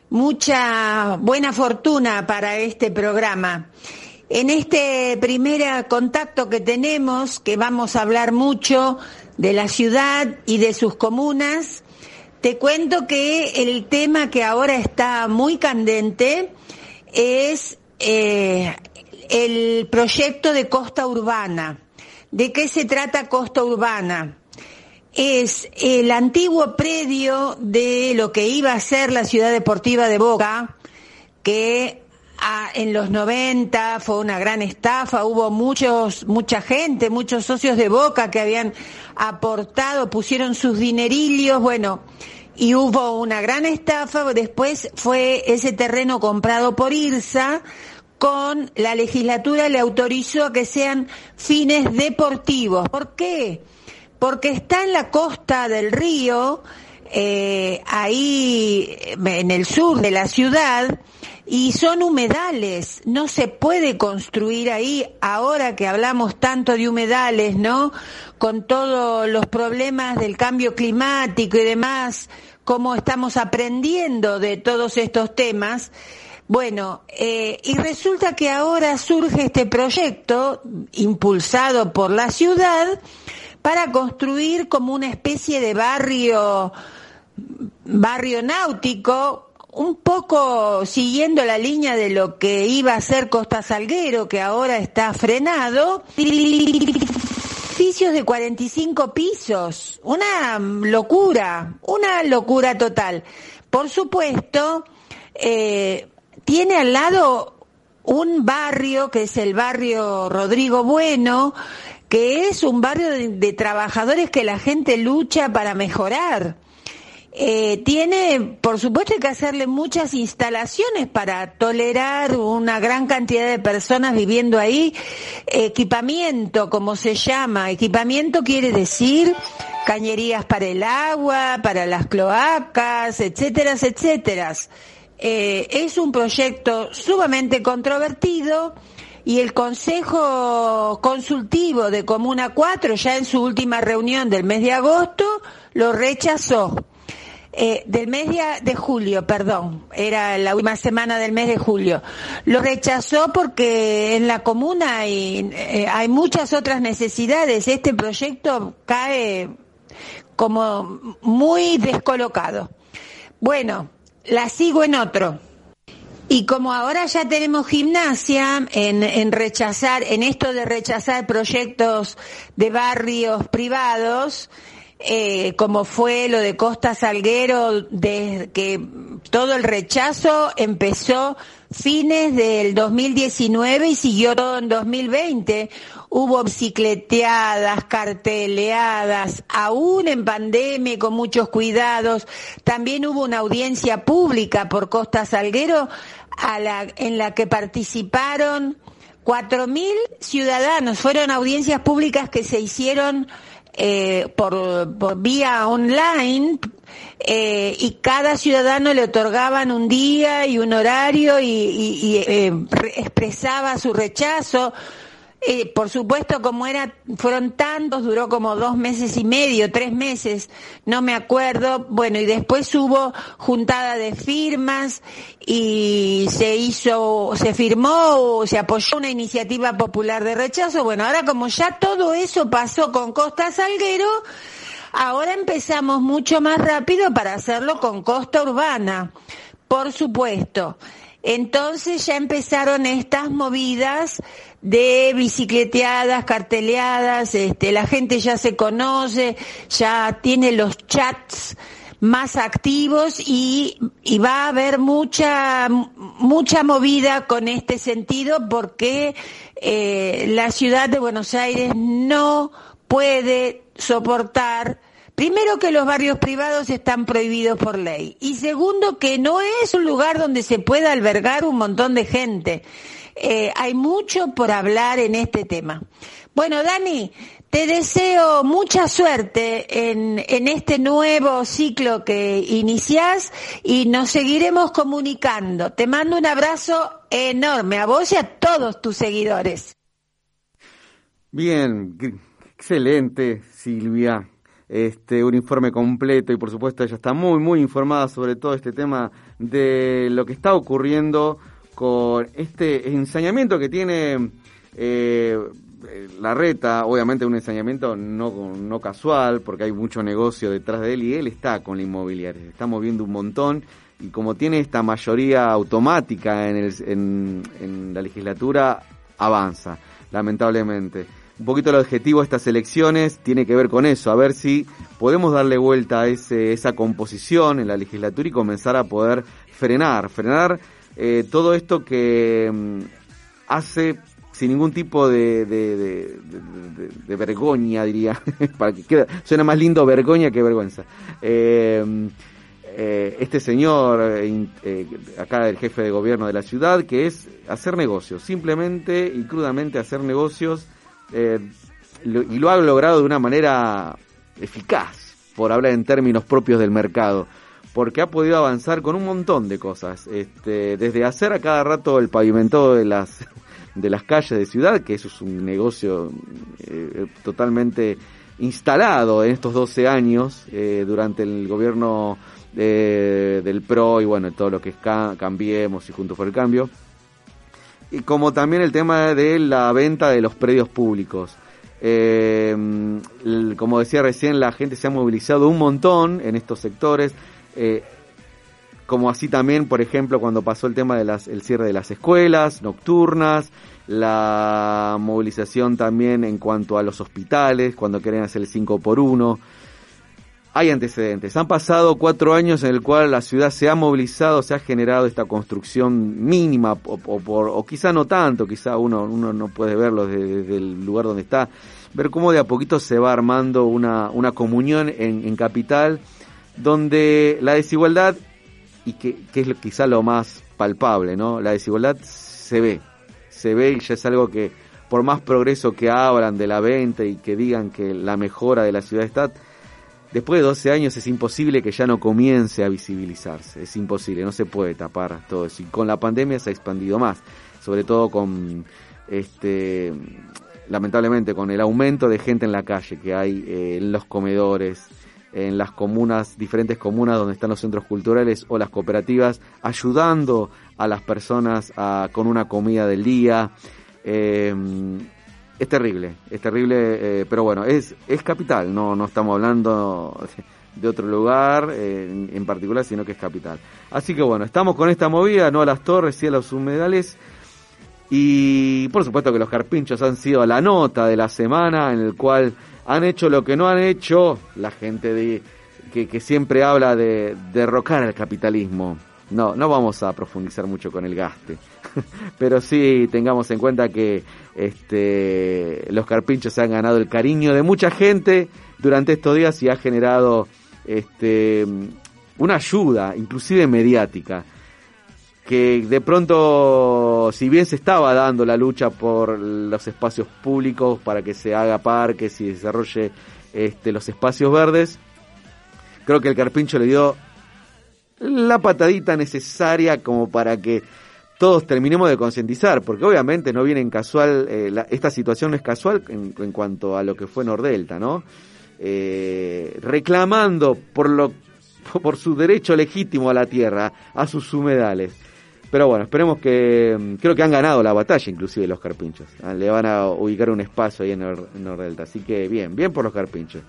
Mucha buena fortuna para este programa. En este primer contacto que tenemos, que vamos a hablar mucho de la ciudad y de sus comunas, te cuento que el tema que ahora está muy candente es eh, el proyecto de costa urbana. ¿De qué se trata costa urbana? Es el antiguo predio de lo que iba a ser la ciudad deportiva de Boca, que en los 90 fue una gran estafa, hubo muchos, mucha gente, muchos socios de Boca que habían aportado, pusieron sus dinerillos, bueno, y hubo una gran estafa, después fue ese terreno comprado por IRSA, con la legislatura le autorizó a que sean fines deportivos. ¿Por qué? Porque está en la costa del río, eh, ahí en el sur de la ciudad, y son humedales, no se puede construir ahí ahora que hablamos tanto de humedales, ¿no? Con todos los problemas del cambio climático y demás, cómo estamos aprendiendo de todos estos temas. Bueno, eh, y resulta que ahora surge este proyecto impulsado por la ciudad para construir como una especie de barrio, barrio náutico, un poco siguiendo la línea de lo que iba a ser Costa Salguero, que ahora está frenado, edificios de 45 pisos, una locura, una locura total. Por supuesto, eh, tiene al lado un barrio que es el barrio Rodrigo Bueno, que es un barrio de, de trabajadores que la gente lucha para mejorar eh, tiene, por supuesto, que hacerle muchas instalaciones para tolerar una gran cantidad de personas viviendo ahí. Equipamiento, como se llama. Equipamiento quiere decir cañerías para el agua, para las cloacas, etcétera, etcétera. Eh, es un proyecto sumamente controvertido y el Consejo Consultivo de Comuna 4, ya en su última reunión del mes de agosto, lo rechazó eh, del mes de julio, perdón, era la última semana del mes de julio. Lo rechazó porque en la comuna hay, eh, hay muchas otras necesidades. Este proyecto cae como muy descolocado. Bueno, la sigo en otro. Y como ahora ya tenemos gimnasia en, en, rechazar, en esto de rechazar proyectos de barrios privados, eh, como fue lo de Costa Salguero, de que todo el rechazo empezó fines del 2019 y siguió todo en 2020. Hubo bicicleteadas, carteleadas, aún en pandemia con muchos cuidados. También hubo una audiencia pública por Costa Salguero a la, en la que participaron 4.000 ciudadanos. Fueron audiencias públicas que se hicieron eh, por, por vía online eh, y cada ciudadano le otorgaban un día y un horario y, y- y, eh, re- expresaba su rechazo. Eh, por supuesto, como era, fueron tantos, duró como dos meses y medio, tres meses, no me acuerdo. Bueno, y después hubo juntada de firmas y se hizo, se firmó, se apoyó una iniciativa popular de rechazo. Bueno, ahora como ya todo eso pasó con Costa Salguero, ahora empezamos mucho más rápido para hacerlo con Costa Urbana, por supuesto. Entonces ya empezaron estas movidas de bicicleteadas, carteleadas, este, la gente ya se conoce, ya tiene los chats más activos y, va a haber mucha, mucha movida con este sentido porque eh, la ciudad de Buenos Aires no puede soportar Primero que los barrios privados están prohibidos por ley y segundo que no es un lugar donde se pueda albergar un montón de gente. Eh, hay mucho por hablar en este tema. Bueno, Dani, te deseo mucha suerte en, en este nuevo ciclo que iniciás y nos seguiremos comunicando. Te mando un abrazo enorme a vos y a todos tus seguidores. Bien, excelente, Silvia. Este, un informe completo y por supuesto ella está muy, muy informada sobre todo este tema de lo que está ocurriendo con este ensañamiento que tiene eh, la reta, obviamente un ensañamiento no, no casual, porque hay mucho negocio detrás de él y él está con la inmobiliaria, está moviendo un montón y como tiene esta mayoría automática en, el, en, en la legislatura, avanza, lamentablemente. Un poquito el objetivo de estas elecciones tiene que ver con eso, a ver si podemos darle vuelta a ese, esa composición en la legislatura y comenzar a poder frenar, frenar eh, todo esto que mm, hace sin ningún tipo de, de, de, de, diría, para que quede, suena más lindo vergüenza que vergüenza. Eh, eh, este señor, eh, acá el jefe de gobierno de la ciudad, que es hacer negocios, simplemente y crudamente hacer negocios, lo, y lo ha logrado de una manera eficaz, por hablar en términos propios del mercado porque ha podido avanzar con un montón de cosas, este, desde hacer a cada rato el pavimentado de las de las calles de ciudad, que eso es un negocio eh, totalmente instalado en estos 12 años eh, durante el gobierno eh, del PRO y bueno, todo lo que es ca Cambiemos y Juntos por el Cambio. Y como también el tema de la venta de los predios públicos. Como decía recién, la gente se ha movilizado un montón en estos sectores. Eh, como así también, por ejemplo, cuando pasó el tema del el cierre de las escuelas nocturnas, la movilización también en cuanto a los hospitales, cuando quieren hacer el 5 por 1. Hay antecedentes. Han pasado cuatro años en el cual la ciudad se ha movilizado, se ha generado esta construcción mínima, o, por, o quizá no tanto, quizá uno, uno no puede verlo desde, el lugar donde está, ver cómo de a poquito se va armando una, una comunión en capital, donde la desigualdad y que, que es quizá lo más palpable, ¿no? La desigualdad se ve, se ve y ya es algo que por más progreso que hablan de la venta y que digan que la mejora de la ciudad está, después de 12 años es imposible que ya no comience a visibilizarse, es imposible, no se puede tapar todo eso. Y con la pandemia se ha expandido más, sobre todo con este lamentablemente con el aumento de gente en la calle que hay eh, en los comedores, en las comunas, diferentes comunas donde están los centros culturales o las cooperativas, ayudando a las personas a, con una comida del día. Eh, es terrible, es terrible, eh, pero bueno, es, es capital, no, no estamos hablando de otro lugar eh, en, particular, sino que es capital. Así que bueno, estamos con esta movida, no a las torres, sí a los humedales. Y por supuesto que los carpinchos han sido la nota de la semana en el cual han hecho lo que no han hecho la gente de, que, siempre habla de derrocar al capitalismo. No, no vamos a profundizar mucho con el gaste, pero sí tengamos en cuenta que este, los carpinchos se han ganado el cariño de mucha gente durante estos días y ha generado este, una ayuda, inclusive mediática, que de pronto, si bien se estaba dando la lucha por los espacios públicos para que se haga parques y desarrolle este, los espacios verdes, creo que el carpincho le dio la patadita necesaria como para que todos terminemos de concientizar, porque obviamente no viene en casual, eh, la- esta situación no es casual en, en cuanto a lo que fue Nordelta, ¿no? Eh, reclamando por lo por su derecho legítimo a la tierra, a sus humedales. Pero bueno, esperemos que mm, creo que han ganado la batalla inclusive los carpinchos. Ah, Le van a ubicar un espacio ahí en, Nordelta, así que bien, bien por los carpinchos.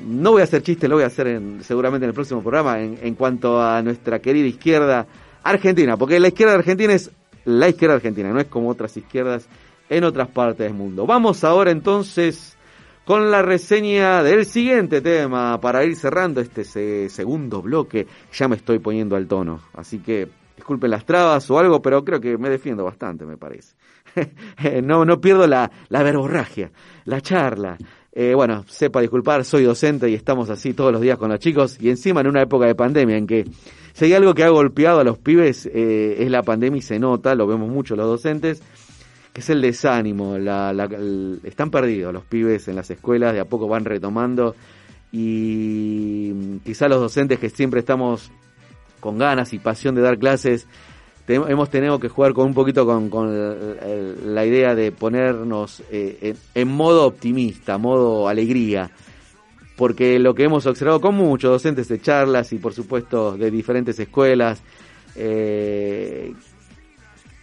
No voy a hacer chiste, lo voy a hacer en- seguramente en el próximo programa en, cuanto a nuestra querida izquierda argentina, porque la izquierda argentina es la izquierda argentina, no es como otras izquierdas en otras partes del mundo. Vamos ahora entonces con la reseña del siguiente tema para ir cerrando este se- segundo bloque. Ya me estoy poniendo al tono, así que disculpen las trabas o algo, pero creo que me defiendo bastante, me parece. no, no pierdo la, la verborragia, la charla. Eh, bueno, sepa disculpar, soy docente y estamos así todos los días con los chicos y encima en una época de pandemia en que si hay algo que ha golpeado a los pibes eh, es la pandemia y se nota, lo vemos mucho los docentes, que es el desánimo, están perdidos los pibes en las escuelas, de a poco van retomando y quizá los docentes que siempre estamos con ganas y pasión de dar clases, hemos tenido que jugar con un poquito con, la idea de ponernos eh, en, en modo optimista, modo alegría, porque lo que hemos observado con muchos docentes de charlas y por supuesto de diferentes escuelas, eh,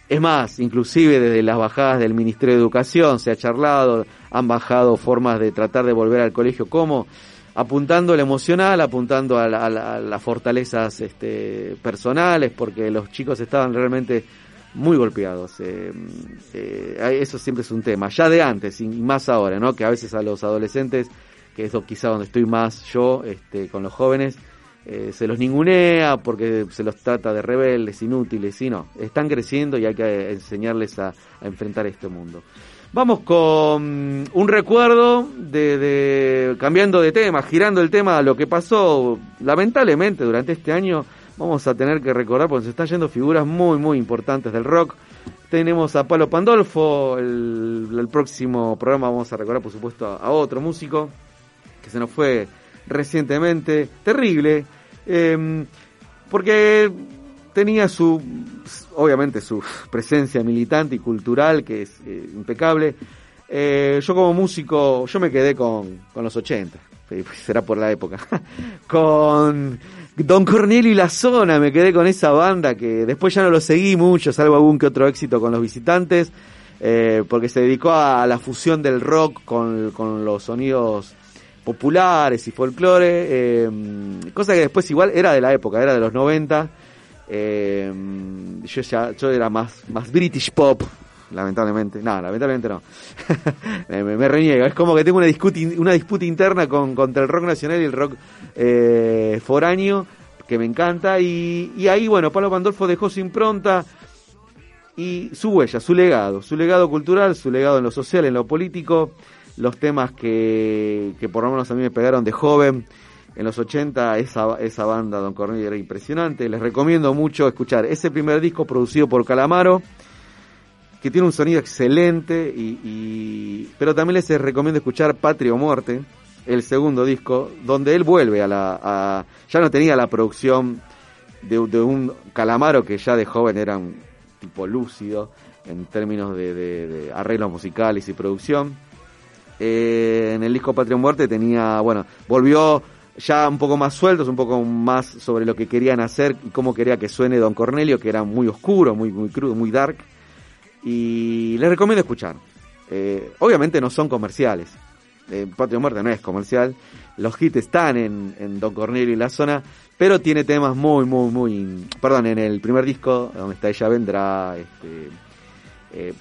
es más, inclusive desde las bajadas del Ministerio de Educación se ha charlado, han bajado formas de tratar de volver al colegio. Como apuntando al emocional, apuntando a, la- a la- a las fortalezas este, personales, porque los chicos estaban realmente muy golpeados. eh, eh, eso siempre es un tema, ya de antes y más ahora, ¿no? Que a veces a los adolescentes, que es quizá donde estoy más yo, este, con los jóvenes, eh, se los ningunea porque se los trata de rebeldes, inútiles, y no, están creciendo y hay que enseñarles a enfrentar este mundo. Vamos con un recuerdo de, cambiando de tema, girando el tema a lo que pasó lamentablemente durante este año. Vamos a tener que recordar porque se están yendo figuras muy muy importantes del rock. Tenemos a Palo Pandolfo, el, próximo programa vamos a recordar por supuesto a, otro músico que se nos fue recientemente, terrible, eh, porque tenía su, obviamente su presencia militante y cultural que es eh, impecable. Eh, yo como músico, yo me quedé con, con los 80, eh, será por la época, con Don Cornelio y la Zona, me quedé con esa banda que después ya no lo seguí mucho, salvo algún que otro éxito con los visitantes, eh, porque se dedicó a la fusión del rock con, con los sonidos populares y folclore, cosa que después igual era de la época, era de los 90. Eh, yo ya yo era más, más British pop, lamentablemente. No, lamentablemente no. me, me- reniego. Es como que tengo una una disputa interna con, contra el rock nacional y el rock eh, foráneo, que me encanta. Y, y ahí, bueno, Pablo Pandolfo dejó su impronta y su huella, su legado, su legado cultural, su legado en lo social, en lo político, los temas que, que por lo menos a mí me pegaron de joven. En los 80 esa, esa banda Don Cornelio era impresionante. Les recomiendo mucho escuchar ese primer disco producido por Calamaro, que tiene un sonido excelente, y, pero también les recomiendo escuchar Patria o Muerte, el segundo disco, donde él vuelve a la... ya no tenía la producción de, un Calamaro que ya de joven era un tipo lúcido en términos de arreglos musicales y producción. Eh, en el disco Patria o Muerte tenía, bueno, volvió ya un poco más sueltos, un poco más sobre lo que querían hacer y cómo quería que suene Don Cornelio, que era muy oscuro, muy, muy crudo, muy dark. Y les recomiendo escuchar. Eh, obviamente no son comerciales. Eh, Patria Muerte no es comercial. Los hits están en, en Don Cornelio y la zona, pero tiene temas muy, muy, muy. Perdón, en el primer disco, donde está Ella Vendrá, este, Eh,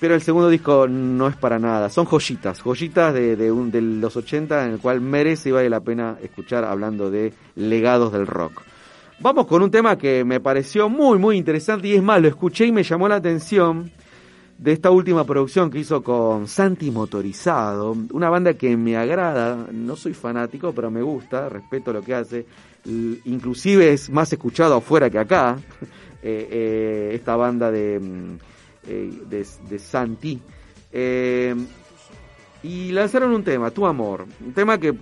pero el segundo disco no es para nada. Son joyitas, joyitas de, de, un- de los 80 en el cual merece y vale la pena escuchar hablando de legados del rock. Vamos con un tema que me pareció muy, muy interesante y es más, lo escuché y me llamó la atención de esta última producción que hizo con Santi Motorizado, una banda que me agrada, no soy fanático, pero me gusta, respeto lo que hace, inclusive es más escuchado afuera que acá, eh, eh, esta banda de, mm, eh, de, Santi. Eh, y lanzaron un tema, Tu Amor, un tema que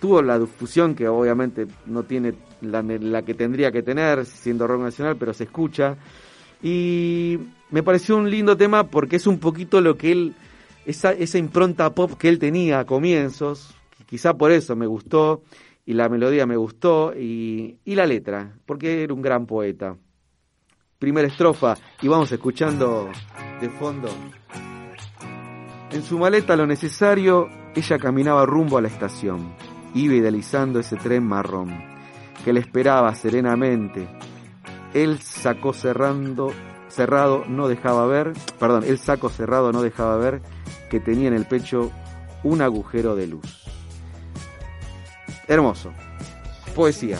tuvo la difusión que obviamente no tiene la, la que tendría que tener siendo rock nacional, pero se escucha. Y me pareció un lindo tema porque es un poquito lo que él, esa, esa impronta pop que él tenía a comienzos, quizá por eso me gustó, y la melodía me gustó, y, y la letra, porque era un gran poeta. Primera estrofa, y vamos escuchando de fondo. En su maleta lo necesario, ella caminaba rumbo a la estación. Iba idealizando ese tren marrón, que le esperaba serenamente. El saco cerrando, cerrado no dejaba ver, perdón, el saco cerrado no dejaba ver que tenía en el pecho un agujero de luz. Hermoso. Poesía.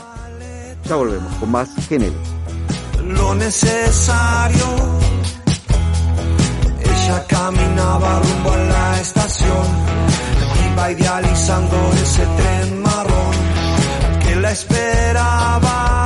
Ya volvemos con más género. Lo necesario. Ella caminaba rumbo a la estación, iba idealizando ese tren marrón que la esperaba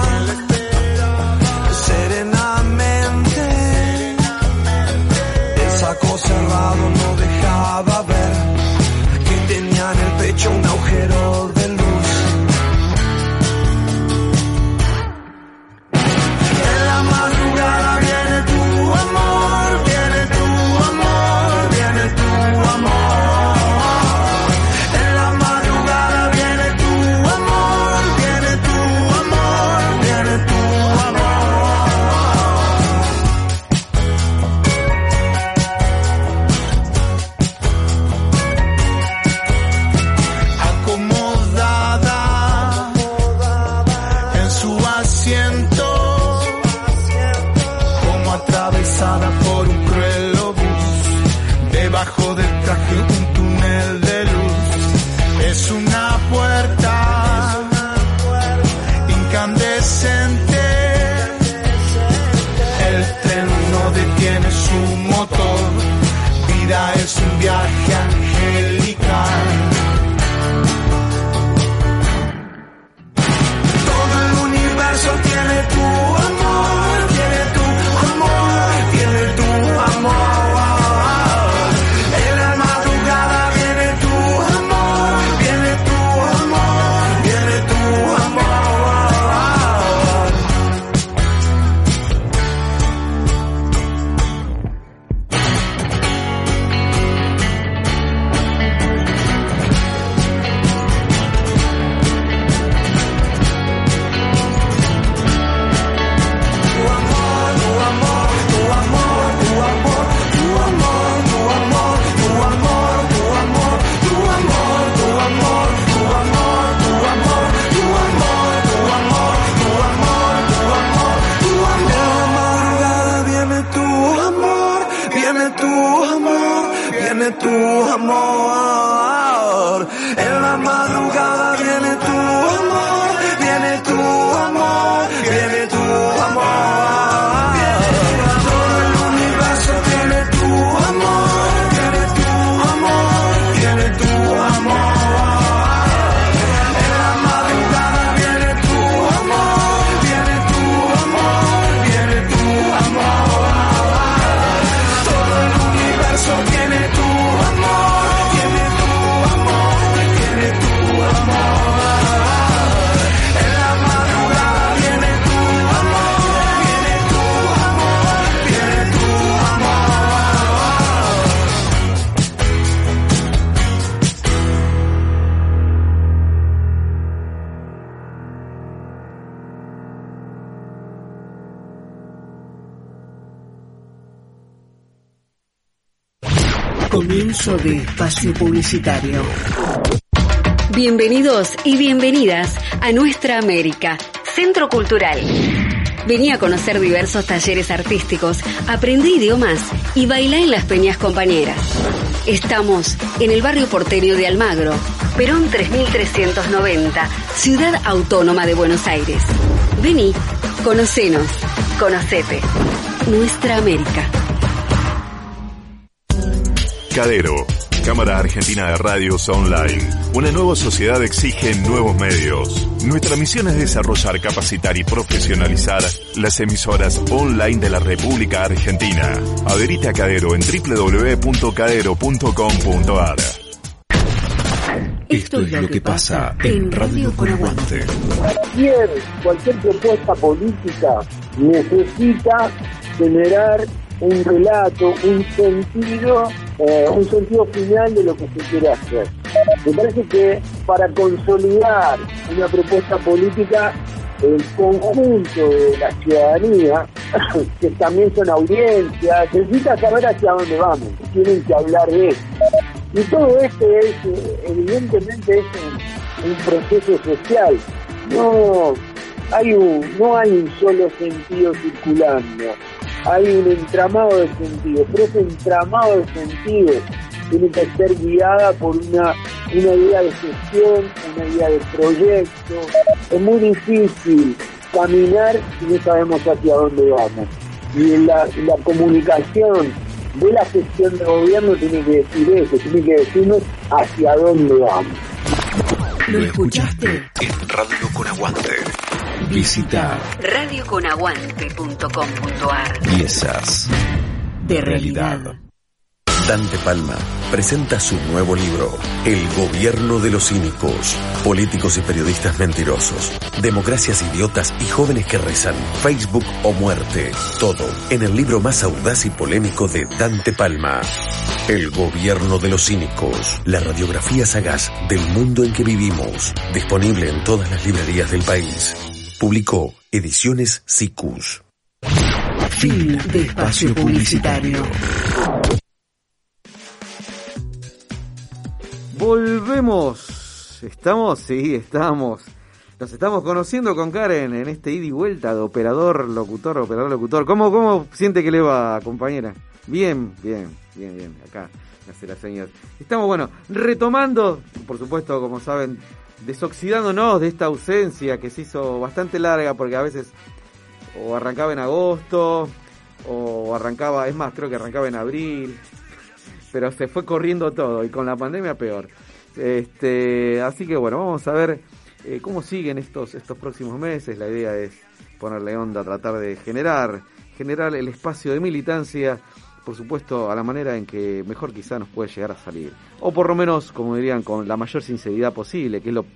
De espacio publicitario. Bienvenidos y bienvenidas a Nuestra América, Centro Cultural. Vení a conocer diversos talleres artísticos, aprendí idiomas y bailá en las peñas compañeras. Estamos en el barrio porteño de Almagro, Perón 3390, Ciudad Autónoma de Buenos Aires. Vení, conocenos, conocete. Nuestra América. Cadero, Cámara Argentina de Radios Online. Una nueva sociedad exige nuevos medios. Nuestra misión es desarrollar, capacitar y profesionalizar las emisoras online de la República Argentina. Adherite a Cadero en www.cadero.com.ar. Esto es lo que pasa en Radio con Aguante. Cualquier, cualquier propuesta política necesita generar un relato, un sentido, eh, un sentido final de lo que se quiere hacer. Me parece que para consolidar una propuesta política, el conjunto de la ciudadanía, que también son audiencias, necesita saber hacia dónde vamos, tienen que hablar de eso. Y todo esto es, evidentemente, es un, un proceso social. No hay un, no hay un solo sentido circulando hay un entramado de sentido, pero ese entramado de sentido tiene que ser guiada por una, una idea de gestión, una idea de proyecto. Es muy difícil caminar si no sabemos hacia dónde vamos. Y la, la comunicación de la gestión de gobierno tiene que decir eso, tiene que decirnos hacia dónde vamos. ¿Lo escuchaste? En Radio con. Visita radioconaguante.com.ar Piezas De realidad. Dante Palma presenta su nuevo libro, El gobierno de los cínicos, políticos y periodistas mentirosos, democracias idiotas y jóvenes que rezan, Facebook o muerte, todo en el libro más audaz y polémico de Dante Palma. El gobierno de los cínicos, la radiografía sagaz del mundo en que vivimos, disponible en todas las librerías del país. Publicó Ediciones Sicus. Fin de espacio publicitario. Volvemos. ¿Estamos? Sí, estamos. Nos estamos conociendo con Karen en este ida y vuelta de operador, locutor, operador, locutor. ¿Cómo, cómo siente que le va, compañera? Bien, bien, bien, bien. Acá hace las señas. Estamos, bueno, retomando, por supuesto, como saben, desoxidándonos de esta ausencia que se hizo bastante larga porque a veces o arrancaba en agosto o arrancaba, es más, creo que arrancaba en abril, pero se fue corriendo todo y con la pandemia peor. Este, así que bueno, vamos a ver eh, cómo siguen estos estos próximos meses. La idea es ponerle onda, tratar de generar generar el espacio de militancia, por supuesto, a la manera en que mejor quizá nos puede llegar a salir. O por lo menos, como dirían, con la mayor sinceridad posible, que es lo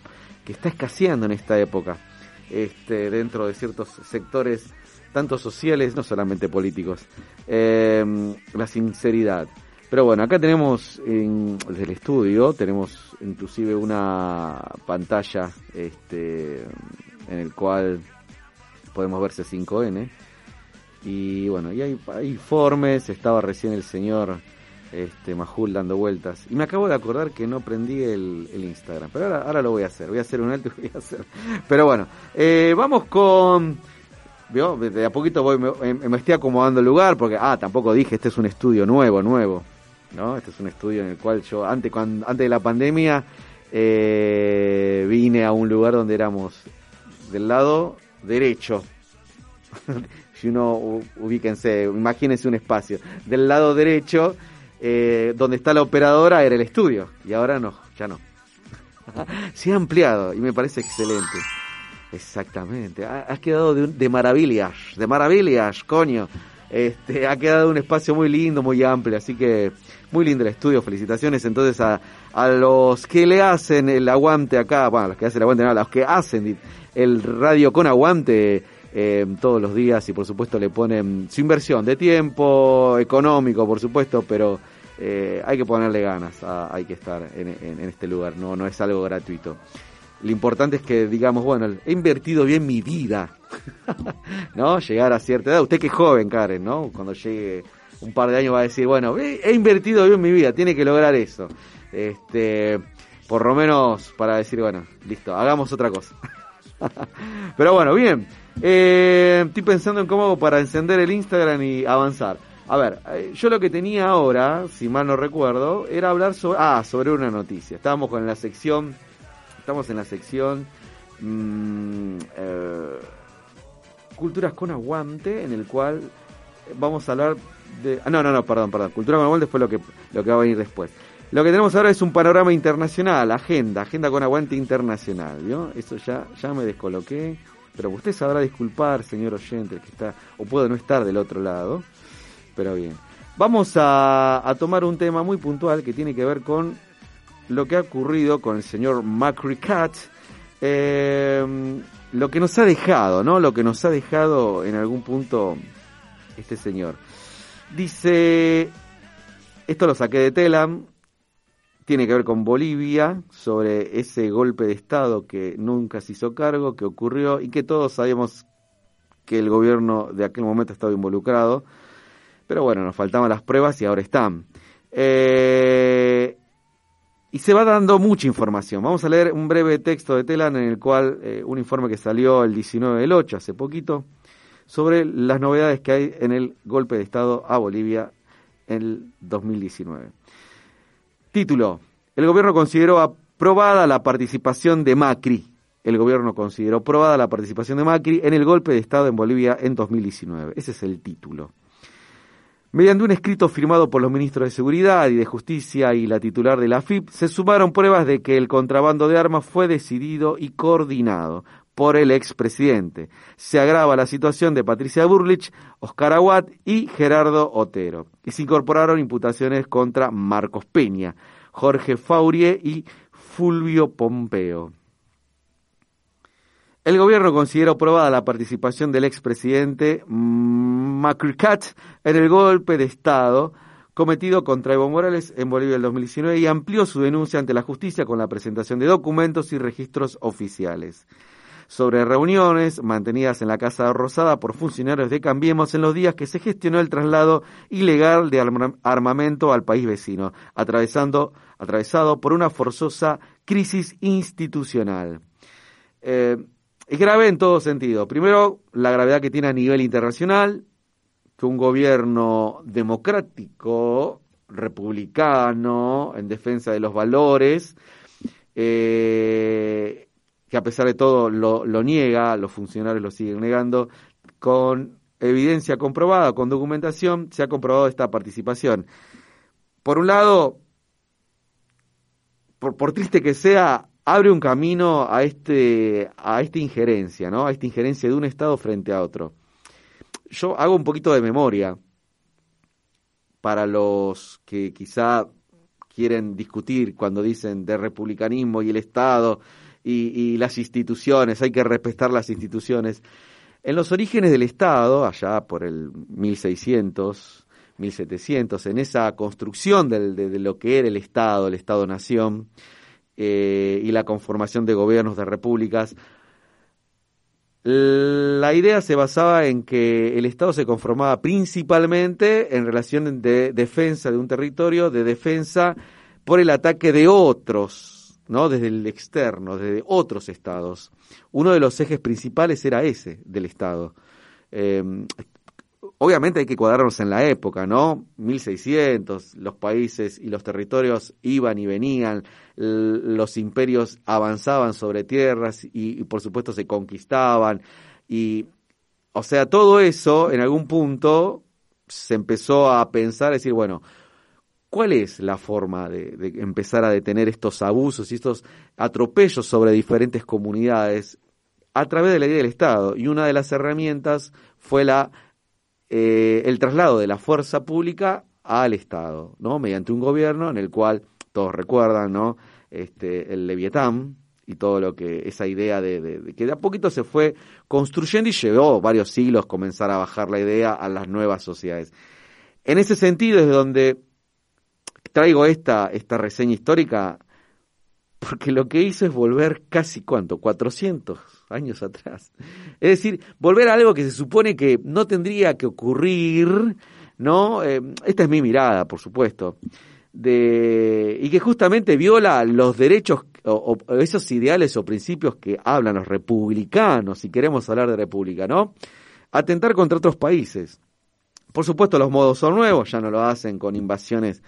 que está escaseando en esta época, este, dentro de ciertos sectores, tanto sociales, no solamente políticos. Eh, la sinceridad. Pero bueno, acá tenemos en, desde el estudio, tenemos inclusive una pantalla este, en el cual podemos ver C5N. Y bueno, y hay, informes, estaba recién el señor este, Majul dando vueltas. Y me acabo de acordar que no prendí el, Instagram. Pero ahora, lo voy a hacer, voy a hacer un alto y voy a hacer. Pero bueno, eh, vamos con... ¿Vio? De a poquito voy, me, me estoy acomodando el lugar porque, ah, tampoco dije, este es un estudio nuevo, nuevo. ¿no? Este es un estudio en el cual yo, antes, cuando, antes de la pandemia, eh, vine a un lugar donde éramos del lado derecho. Si uno, ubíquense, imagínense un espacio. Del lado derecho, eh, donde está la operadora, era el estudio. Y ahora no, ya no. Se ha ampliado y me parece excelente. Exactamente. Ha, ha quedado de, maravillas, de maravillas, coño. Este, ha quedado un espacio muy lindo, muy amplio, así que muy lindo el estudio, felicitaciones entonces a, a los que le hacen el aguante acá, bueno, los que hacen el aguante, no, los que hacen el radio con aguante eh, todos los días y por supuesto le ponen su inversión de tiempo, económico por supuesto, pero eh, hay que ponerle ganas, a, hay que estar en, este lugar, no, no es algo gratuito. Lo importante es que digamos, bueno, he invertido bien mi vida, ¿no? Llegar a cierta edad. Usted que joven, Karen, ¿no? Cuando llegue un par de años va a decir, bueno, he invertido bien mi vida, tiene que lograr eso. Este, por lo menos para decir, bueno, listo, hagamos otra cosa. Pero bueno, bien. Eh, estoy pensando en cómo para encender el Instagram y avanzar. A ver, eh, yo lo que tenía ahora, si mal no recuerdo, era hablar sobre, ah, sobre una noticia. Estábamos con la sección, estamos en la sección mm, eh, Culturas con Aguante, en el cual vamos a hablar de... ah, no, no, no, perdón, perdón. Cultura con Aguante fue lo que, lo que va a venir después. Lo que tenemos ahora es un panorama internacional, agenda, agenda con aguante internacional, ¿vio? Eso ya, ya me descoloqué, pero usted sabrá disculpar, señor oyente, que está, o puede no estar del otro lado, pero bien. Vamos a, a tomar un tema muy puntual que tiene que ver con lo que ha ocurrido con el señor Macri Cat, eh, lo que nos ha dejado, ¿no? Lo que nos ha dejado en algún punto este señor. Dice, esto lo saqué de Telam, tiene que ver con Bolivia, sobre ese golpe de Estado que nunca se hizo cargo, que ocurrió y que todos sabemos que el gobierno de aquel momento estaba involucrado. Pero bueno, nos faltaban las pruebas y ahora están. Eh, y se va dando mucha información. Vamos a leer un breve texto de Telan en el cual eh, un informe que salió el 19 del 8, hace poquito, sobre las novedades que hay en el golpe de Estado a Bolivia en el 2019. Título. El gobierno consideró aprobada la participación de Macri. El gobierno consideró aprobada la participación de Macri en el golpe de Estado en Bolivia en 2019. Ese es el título. Mediante un escrito firmado por los ministros de Seguridad y de Justicia y la titular de la FIP, se sumaron pruebas de que el contrabando de armas fue decidido y coordinado por el expresidente. Se agrava la situación de Patricia Burlich, Oscar Aguat y Gerardo Otero. Y se incorporaron imputaciones contra Marcos Peña, Jorge Faurie y Fulvio Pompeo. El gobierno consideró probada la participación del expresidente Macricat en el golpe de Estado cometido contra Evo Morales en Bolivia en 2019 y amplió su denuncia ante la justicia con la presentación de documentos y registros oficiales sobre reuniones mantenidas en la Casa Rosada por funcionarios de Cambiemos en los días que se gestionó el traslado ilegal de armamento al país vecino, atravesando, atravesado por una forzosa crisis institucional. Eh, es grave en todo sentido. Primero, la gravedad que tiene a nivel internacional, que un gobierno democrático, republicano, en defensa de los valores, eh, que a pesar de todo lo, niega, los funcionarios lo siguen negando, con evidencia comprobada, con documentación, se ha comprobado esta participación. Por un lado, por, por triste que sea, abre un camino a este a esta injerencia, ¿no? A esta injerencia de un estado frente a otro. Yo hago un poquito de memoria para los que quizá quieren discutir cuando dicen de republicanismo y el Estado y, las instituciones, hay que respetar las instituciones. En los orígenes del Estado, allá por el 1600, 1700, en esa construcción de, de lo que era el Estado, el Estado-Nación, eh, y la conformación de gobiernos de repúblicas, la idea se basaba en que el Estado se conformaba principalmente en relación de defensa de un territorio, de defensa por el ataque de otros, ¿no? Desde el externo, desde otros estados. Uno de los ejes principales era ese del Estado. Eh, obviamente hay que cuadrarnos en la época, ¿no? 1600, los países y los territorios iban y venían, los imperios avanzaban sobre tierras y, por supuesto se conquistaban y o sea, todo eso en algún punto se empezó a pensar, decir, bueno, ¿cuál es la forma de, empezar a detener estos abusos y estos atropellos sobre diferentes comunidades a través de la idea del Estado? Y una de las herramientas fue eh, el traslado de la fuerza pública al Estado, ¿no? Mediante un gobierno en el cual todos recuerdan, ¿no? Este, el Leviatán y todo lo que esa idea de, que de a poquito se fue construyendo y llevó varios siglos comenzar a bajar la idea a las nuevas sociedades. En ese sentido es donde traigo esta, esta reseña histórica porque lo que hizo es volver casi cuánto, 400 años atrás. Es decir, volver a algo que se supone que no tendría que ocurrir, ¿no? Eh, esta es mi mirada, por supuesto. de y que justamente viola los derechos o, esos ideales o principios que hablan los republicanos, si queremos hablar de república, ¿no? Atentar contra otros países. Por supuesto, los modos son nuevos, ya no lo hacen con invasiones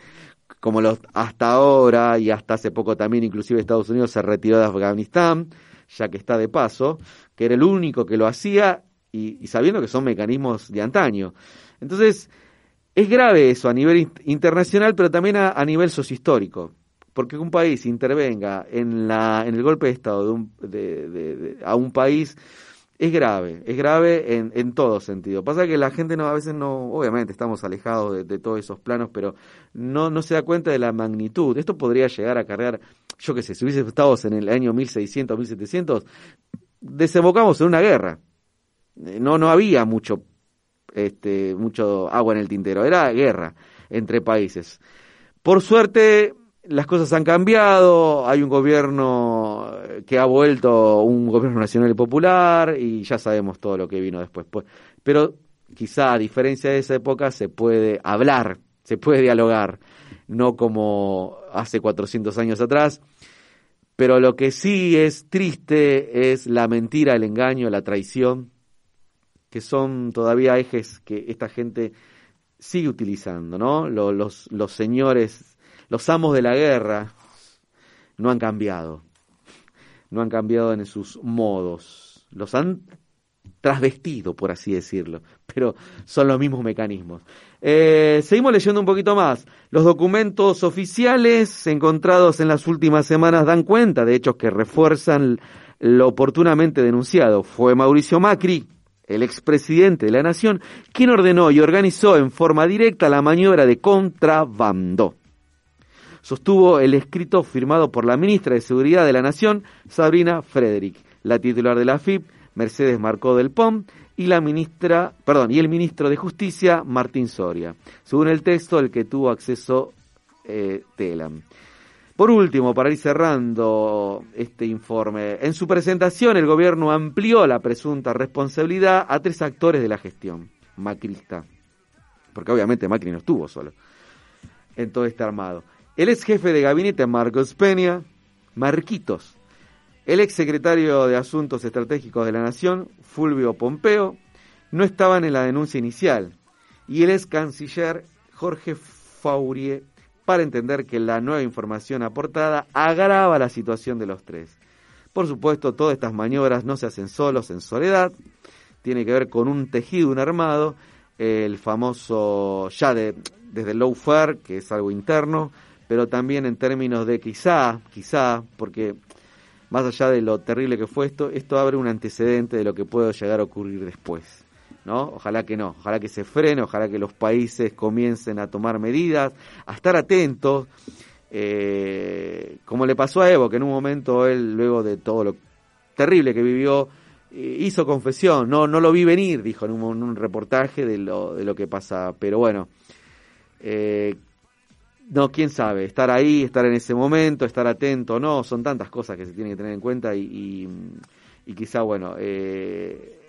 como los hasta ahora y hasta hace poco también, inclusive Estados Unidos se retiró de Afganistán, ya que está de paso, que era el único que lo hacía y, sabiendo que son mecanismos de antaño. Entonces, es grave eso a nivel internacional, pero también a, a nivel sociohistórico. Porque que un país intervenga en, la, en el golpe de Estado de un, de, a un país es grave, es grave en, en todo sentido. Pasa que la gente no, a veces no, obviamente estamos alejados de, de, todos esos planos, pero no, no se da cuenta de la magnitud. Esto podría llegar a cargar, yo qué sé, si hubiese estado en el año 1600, 1700, desembocamos en una guerra. No, no había mucho este, mucho agua en el tintero, era guerra entre países. Por suerte, las cosas han cambiado, hay un gobierno que ha vuelto un gobierno nacional y popular y ya sabemos todo lo que vino después. Pues, pero quizá a diferencia de esa época se puede hablar, se puede dialogar, no como hace 400 años atrás. Pero lo que sí es triste es la mentira, el engaño, la traición, que son todavía ejes que esta gente sigue utilizando, ¿no? Los, los, los señores, los amos de la guerra, no han cambiado, no han cambiado en sus modos, los han trasvestido, por así decirlo, pero son los mismos mecanismos. Eh, seguimos leyendo un poquito más. Los documentos oficiales encontrados en las últimas semanas dan cuenta de hechos que refuerzan lo oportunamente denunciado. Fue Mauricio Macri, el expresidente de la Nación, quien ordenó y organizó en forma directa la maniobra de contrabando. Sostuvo el escrito firmado por la ministra de Seguridad de la Nación, Sabrina Frederick, la titular de la FIP, Mercedes Marcó del POM, y la ministra, perdón, y el ministro de Justicia, Martín Soria, según el texto al que tuvo acceso eh, Telam. Por último, para ir cerrando este informe, en su presentación el gobierno amplió la presunta responsabilidad a tres actores de la gestión macrista, porque obviamente Macri no estuvo solo en todo este armado. El ex jefe de gabinete Marcos Peña, Marquitos, el ex secretario de Asuntos Estratégicos de la Nación, Fulvio Pompeo, no estaban en la denuncia inicial, y el ex canciller Jorge Faurie para entender que la nueva información aportada agrava la situación de los tres. Por supuesto, todas estas maniobras no se hacen solos en soledad, tiene que ver con un tejido, un armado, el famoso ya de, desde el lawfare, que es algo interno, pero también en términos de quizá, quizá, porque más allá de lo terrible que fue esto, esto abre un antecedente de lo que puede llegar a ocurrir después. ¿no? Ojalá que no, ojalá que se frene, ojalá que los países comiencen a tomar medidas, a estar atentos, eh, como le pasó a Evo, que en un momento él, luego de todo lo terrible que vivió, eh, hizo confesión, no, no lo vi venir, dijo en un, reportaje de lo, de lo que pasa, pero bueno, eh, no, quién sabe, estar ahí, estar en ese momento, estar atento, no, son tantas cosas que se tienen que tener en cuenta y, y, quizá, bueno, eh,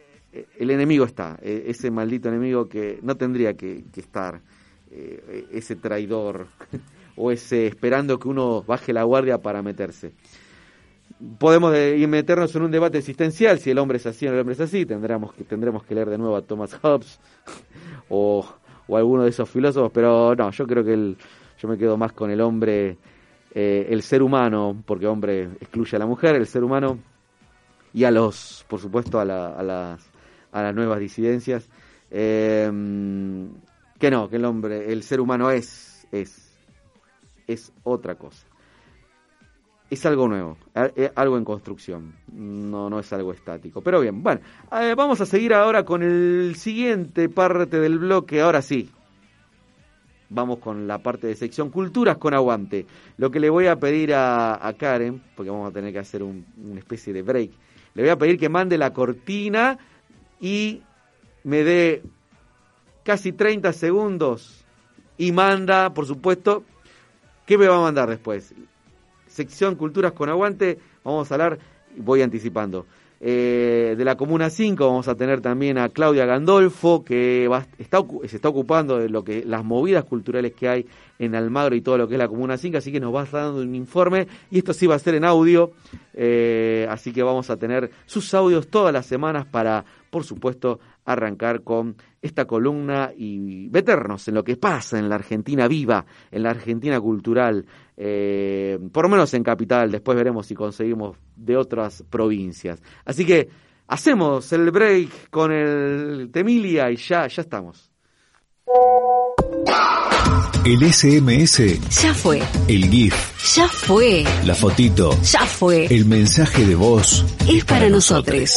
el enemigo está, e, ese maldito enemigo que no tendría que, estar, eh, ese traidor o ese esperando que uno baje la guardia para meterse. Podemos de, meternos en un debate existencial, si el hombre es así o el hombre es así, tendremos que, tendremos que leer de nuevo a Thomas Hobbes o, o alguno de esos filósofos, pero no, yo creo que el, yo me quedo más con el hombre, eh, el ser humano, porque hombre excluye a la mujer, el ser humano y a los, por supuesto, a, la, a las a las nuevas disidencias, eh, que no, que el hombre, el ser humano es, es, es otra cosa. Es algo nuevo, algo en construcción, no, no es algo estático. Pero bien, bueno, eh, vamos a seguir ahora con el siguiente parte del bloque, ahora sí. Vamos con la parte de sección Culturas con Aguante. Lo que le voy a pedir a, Karen, porque vamos a tener que hacer un, una especie de break, le voy a pedir que mande la cortina y me dé casi 30 segundos y manda, por supuesto, ¿qué me va a mandar después? Sección Culturas con Aguante, vamos a hablar, voy anticipando, Eh, de la Comuna 5 vamos a tener también a Claudia Gandolfo, que se está ocupando de lo que las movidas culturales que hay en Almagro y todo lo que es la Comuna 5, así que nos va dando un informe y esto sí va a ser en audio, eh, así que vamos a tener sus audios todas las semanas para, por supuesto, arrancar con esta columna y meternos en lo que pasa en la Argentina viva, en la Argentina cultural, eh, por lo menos en Capital, después veremos si conseguimos de otras provincias. Así que hacemos el break con el Temilia y ya, ya estamos. El SMS Ya fue. El GIF, Ya fue. la fotito, Ya fue. el mensaje de voz Es para nosotros.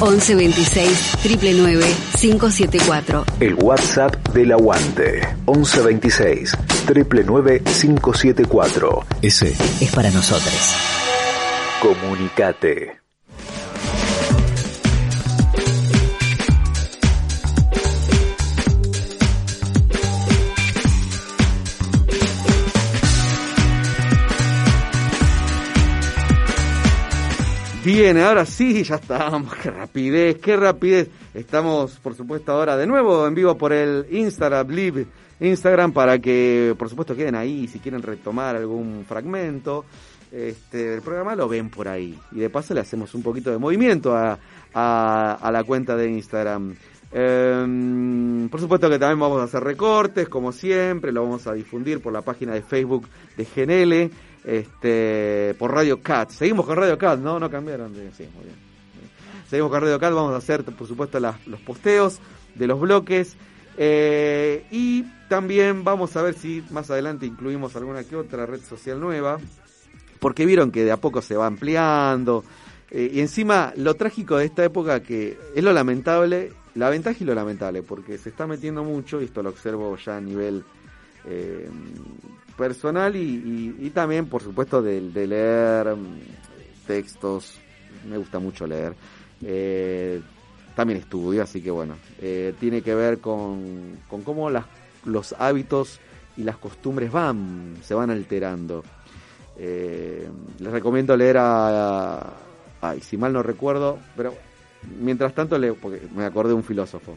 11 26 999 574. El WhatsApp del aguante. 1126 999 574. Ese Es para nosotros. Comunicate. Bien, ahora sí, ya estamos. Qué rapidez, qué rapidez. Estamos, por supuesto, ahora de nuevo en vivo por el Instagram. Instagram para que, por supuesto, queden ahí. Si quieren retomar algún fragmento este, del programa, lo ven por ahí. Y de paso le hacemos un poquito de movimiento a, a, a la cuenta de Instagram. Em, por supuesto que también vamos a hacer recortes, como siempre, lo vamos a difundir por la página de Facebook de GNL, este, por Radio Cat. Seguimos con Radio Cat, ¿no? No cambiaron. Seguimos con Radio Cat, vamos a hacer, por supuesto, los posteos de los bloques. eh, y también vamos a ver si más adelante incluimos alguna que otra red social nueva, porque vieron que de a poco se va ampliando. eh, y encima, lo trágico de esta época que es lo lamentable, la ventaja y lo lamentable, porque se está metiendo mucho, y esto lo observo ya a nivel eh, personal y, también, por supuesto, de, leer mm, textos. Me gusta mucho leer. Eh, también estudio, así que bueno, eh, tiene que ver con, con cómo las, los hábitos y las costumbres van, se van alterando. Eh, les recomiendo leer a, a- ay, si mal no recuerdo, pero mientras tanto leo, porque me acordé de un filósofo,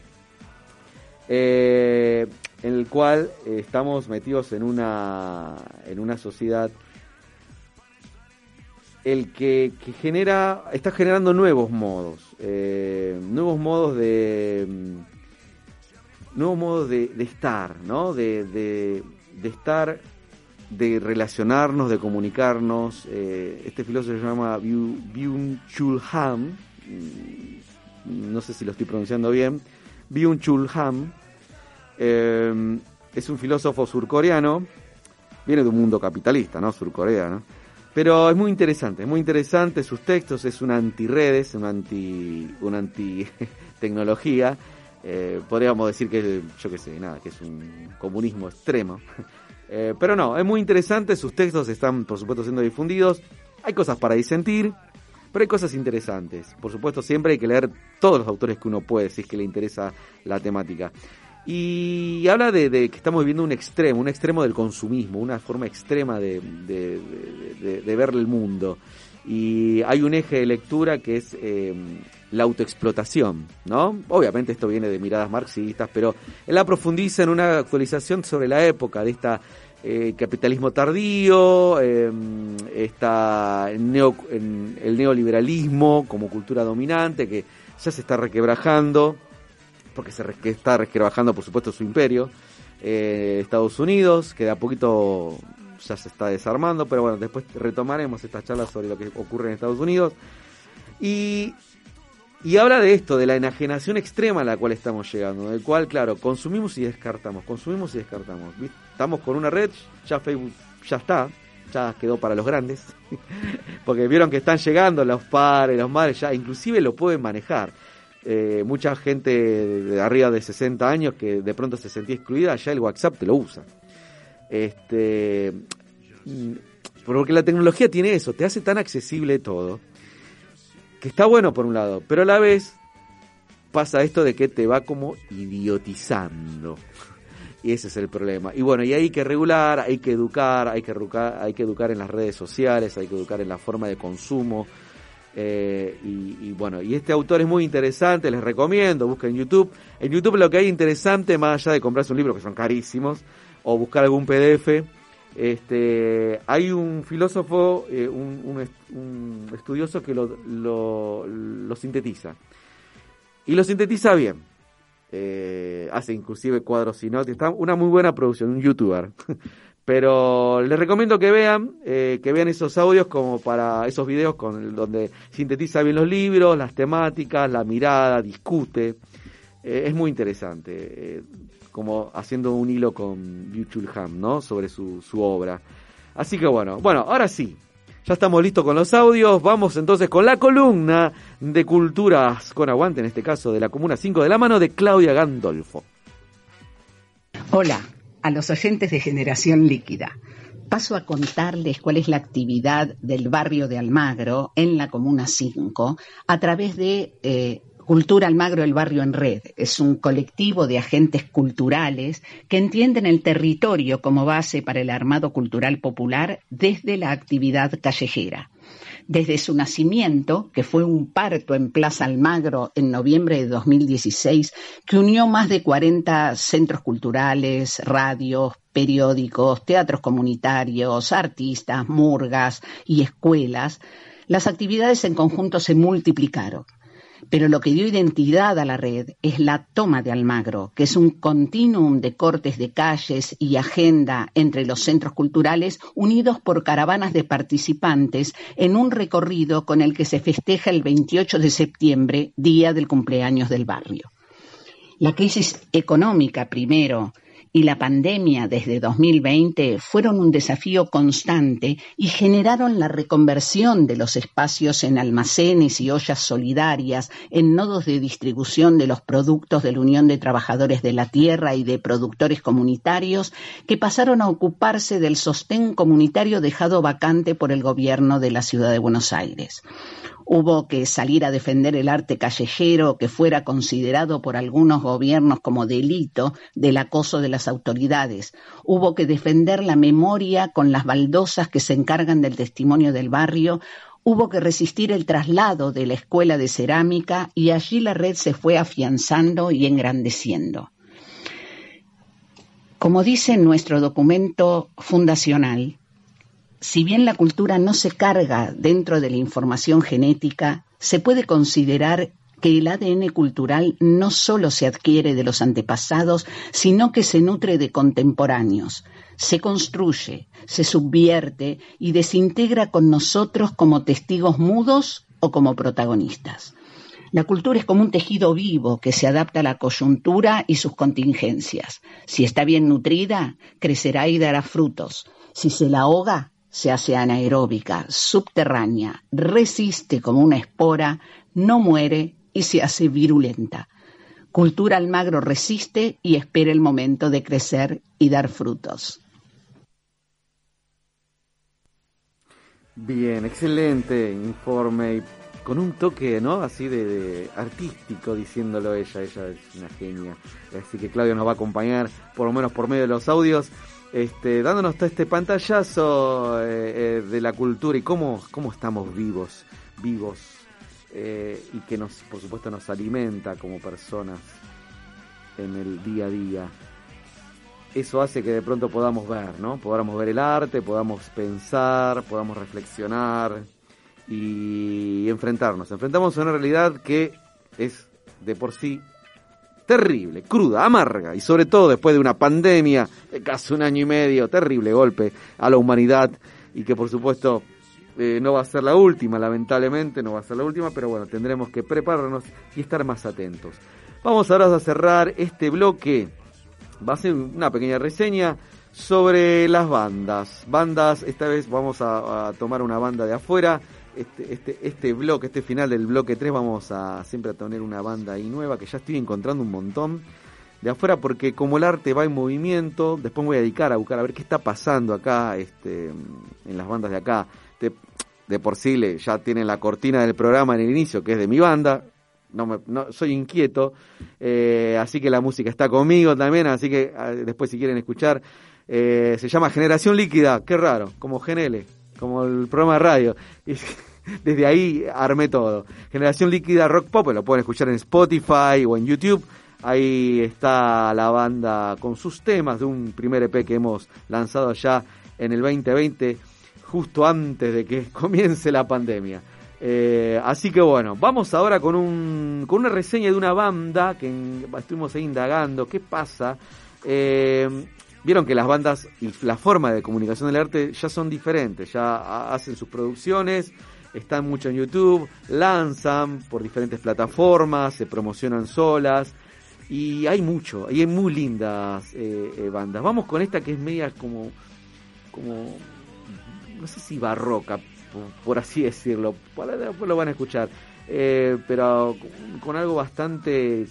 eh, en el cual eh, estamos metidos en una, en una sociedad el que, que genera, está generando nuevos modos, eh, nuevos modos de, mm, nuevos modos de, de estar, ¿no? De, de, estar, de relacionarnos, de comunicarnos. eh, este filósofo se llama Byung- Byung-Chul Han, mm, no sé si lo estoy pronunciando bien, Byung-Chul eh, es un filósofo surcoreano, viene de un mundo capitalista, ¿no? Surcorea, ¿no? Pero es muy interesante, es muy interesante sus textos, es un anti-redes, un anti, un anti tecnología. Eh, podríamos decir que, yo qué sé, nada, que es un comunismo extremo. Eh, pero no, es muy interesante, sus textos están, por supuesto, siendo difundidos. Hay cosas para disentir, pero hay cosas interesantes. Por supuesto, siempre hay que leer todos los autores que uno puede, si es que le interesa la temática. Y habla de, que estamos viviendo un extremo, un extremo del consumismo, una forma extrema de, de, ver el mundo. Y hay un eje de lectura que es eh, la autoexplotación, ¿no? Obviamente esto viene de miradas marxistas, pero él la profundiza en una actualización sobre la época de esta eh, capitalismo tardío, eh, neo- el neoliberalismo como cultura dominante que ya se está requebrajando porque se está resquebrajando, por supuesto, su imperio. Eh, Estados Unidos, que de a poquito ya se está desarmando, pero bueno, después retomaremos esta charla sobre lo que ocurre en Estados Unidos. Y, y habla de esto, de la enajenación extrema a la cual estamos llegando, del cual, claro, consumimos y descartamos, consumimos y descartamos. Estamos con una red, ya Facebook ya está, ya quedó para los grandes, porque vieron que están llegando los padres, los madres, ya inclusive lo pueden manejar eh, mucha gente de arriba de 60 años que de pronto se sentía excluida, ya el WhatsApp te lo usa. Este, mm, porque la tecnología tiene eso, te hace tan accesible todo, que está bueno por un lado, pero a la vez pasa esto de que te va como idiotizando. Y ese es el problema. Y bueno, y hay que regular, hay que educar, hay que educar, hay que educar en las redes sociales, hay que educar en la forma de consumo. Eh, y, bueno, y este autor es muy interesante, les recomiendo, busquen en YouTube. En YouTube lo que hay interesante, más allá de comprarse un libro que son carísimos, o buscar algún PDF, este, hay un filósofo, eh, un, un est- un estudioso que lo sintetiza. Y lo sintetiza bien. Eh, hace inclusive cuadros y notas. Está una muy buena producción, un youtuber. Pero les recomiendo que vean, eh, que vean esos audios como para esos videos con donde sintetiza bien los libros, las temáticas, la mirada, discute. Eh, es muy interesante, eh, como haciendo un hilo con Yu Chul Han, ¿no? Sobre su, su obra. Así que bueno, bueno, ahora sí, ya estamos listos con los audios. Vamos entonces con la columna de Culturas con Aguante, en este caso de la Comuna 5, de la mano de Claudia Gandolfo. Hola, a los oyentes de Generación Líquida. Paso a contarles cuál es la actividad del barrio de Almagro en la Comuna 5 a través de eh, Cultura Almagro, el barrio en red. Es un colectivo de agentes culturales que entienden el territorio como base para el armado cultural popular desde la actividad callejera desde su nacimiento, que fue un parto en Plaza Almagro en noviembre de 2016, que unió más de 40 centros culturales, radios, periódicos, teatros comunitarios, artistas, murgas y escuelas, las actividades en conjunto se multiplicaron. Pero lo que dio identidad a la red es la toma de Almagro, que es un continuum de cortes de calles y agenda entre los centros culturales unidos por caravanas de participantes en un recorrido con el que se festeja el 28 de septiembre, día del cumpleaños del barrio. La crisis económica primero y la pandemia desde 2020 fueron un desafío constante y generaron la reconversión de los espacios en almacenes y ollas solidarias, en nodos de distribución de los productos de la Unión de Trabajadores de la Tierra y de productores comunitarios, que pasaron a ocuparse del sostén comunitario dejado vacante por el gobierno de la ciudad de Buenos Aires. Hubo que salir a defender el arte callejero que fuera considerado por algunos gobiernos como delito del acoso de las autoridades. Hubo que defender la memoria con las baldosas que se encargan del testimonio del barrio. Hubo que resistir el traslado de la escuela de cerámica y allí la red se fue afianzando y engrandeciendo. Como dice nuestro documento fundacional, si bien la cultura no se carga dentro de la información genética, se puede considerar que el ADN cultural no solo se adquiere de los antepasados, sino que se nutre de contemporáneos, se construye, se subvierte y desintegra con nosotros como testigos mudos o como protagonistas. La cultura es como un tejido vivo que se adapta a la coyuntura y sus contingencias. Si está bien nutrida, crecerá y dará frutos. Si se la ahoga, se hace anaeróbica, subterránea, resiste como una espora, no muere y se hace virulenta. Cultura Almagro resiste y espera el momento de crecer y dar frutos. Bien, excelente informe y con un toque, ¿no? Así de, artístico diciéndolo ella, ella es una genia. Así que Claudio nos va a acompañar, por lo menos por medio de los audios, este, dándonos todo este pantallazo eh, eh, de la cultura y cómo, cómo estamos vivos, vivos, eh, y que nos, por supuesto, nos alimenta como personas en el día a día. Eso hace que de pronto podamos ver, ¿no? Podamos ver el arte, podamos pensar, podamos reflexionar y enfrentarnos. Enfrentamos a una realidad que es de por sí terrible, cruda, amarga y sobre todo después de una pandemia de casi un año y medio, terrible golpe a la humanidad y que por supuesto eh, no va a ser la última, lamentablemente no va a ser la última, pero bueno, tendremos que prepararnos y estar más atentos. Vamos ahora a cerrar este bloque, va a ser una pequeña reseña sobre las bandas. Bandas, esta vez vamos a, a tomar una banda de afuera este, este, este bloque, este final del bloque 3, vamos a siempre a tener una banda ahí nueva que ya estoy encontrando un montón de afuera porque como el arte va en movimiento, después me voy a dedicar a buscar a ver qué está pasando acá este, en las bandas de acá. De, por sí ya tienen la cortina del programa en el inicio, que es de mi banda. No, soy inquieto, eh, así que la música está conmigo también, así que eh, después si quieren escuchar, eh, se llama Generación Líquida, qué raro, como GNL, como el programa de radio. Y, desde ahí armé todo. Generación Líquida Rock Pop, lo pueden escuchar en Spotify o en YouTube. Ahí está la banda con sus temas de un primer EP que hemos lanzado ya en el 2020, justo antes de que comience la pandemia. Eh, así que bueno, vamos ahora con, un, con una reseña de una banda que estuvimos ahí indagando. ¿Qué pasa? Eh, Vieron que las bandas y la forma de comunicación del arte ya son diferentes, ya ha- hacen sus producciones, están mucho en YouTube, lanzan por diferentes plataformas, se promocionan solas y hay mucho, y hay muy lindas eh, eh, bandas. Vamos con esta que es media como, como, no sé si barroca, por, así decirlo, después lo van a escuchar, eh, pero con, con algo bastante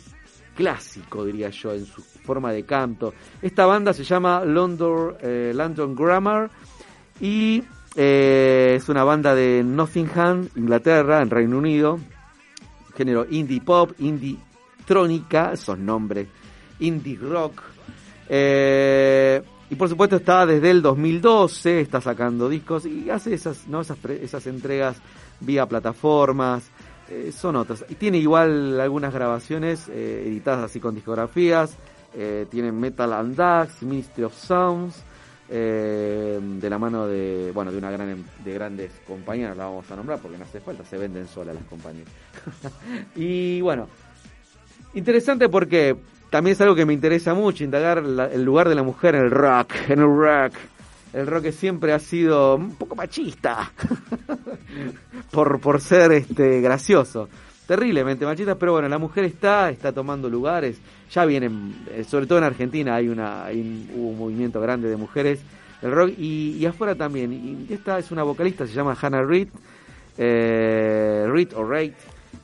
clásico, diría yo, en su forma de canto. Esta banda se llama London, eh, London Grammar y eh, es una banda de Nottingham, Inglaterra, en Reino Unido. Género indie pop, indie trónica, esos nombres, indie rock. Eh, y por supuesto está desde el 2012, está sacando discos y hace esas, ¿no? esas, esas entregas vía plataformas. son otras. Y tiene igual algunas grabaciones editadas así con discografías. Eh, tienen Metal and Dax, Ministry of Sounds, eh, de la mano de, bueno, de una gran, de grandes compañías, la vamos a nombrar porque no hace falta, se venden solas las compañías. y bueno, interesante porque también es algo que me interesa mucho, indagar el lugar de la mujer en el rock, en el rock. El rock siempre ha sido un poco machista, por, por ser este gracioso. Terriblemente machista, pero bueno, la mujer está, está tomando lugares. Ya vienen, eh, sobre todo en Argentina hay, una, un, movimiento grande de mujeres del rock y, afuera también. Y esta es una vocalista, se llama Hannah Reid, eh, Reid o Reid,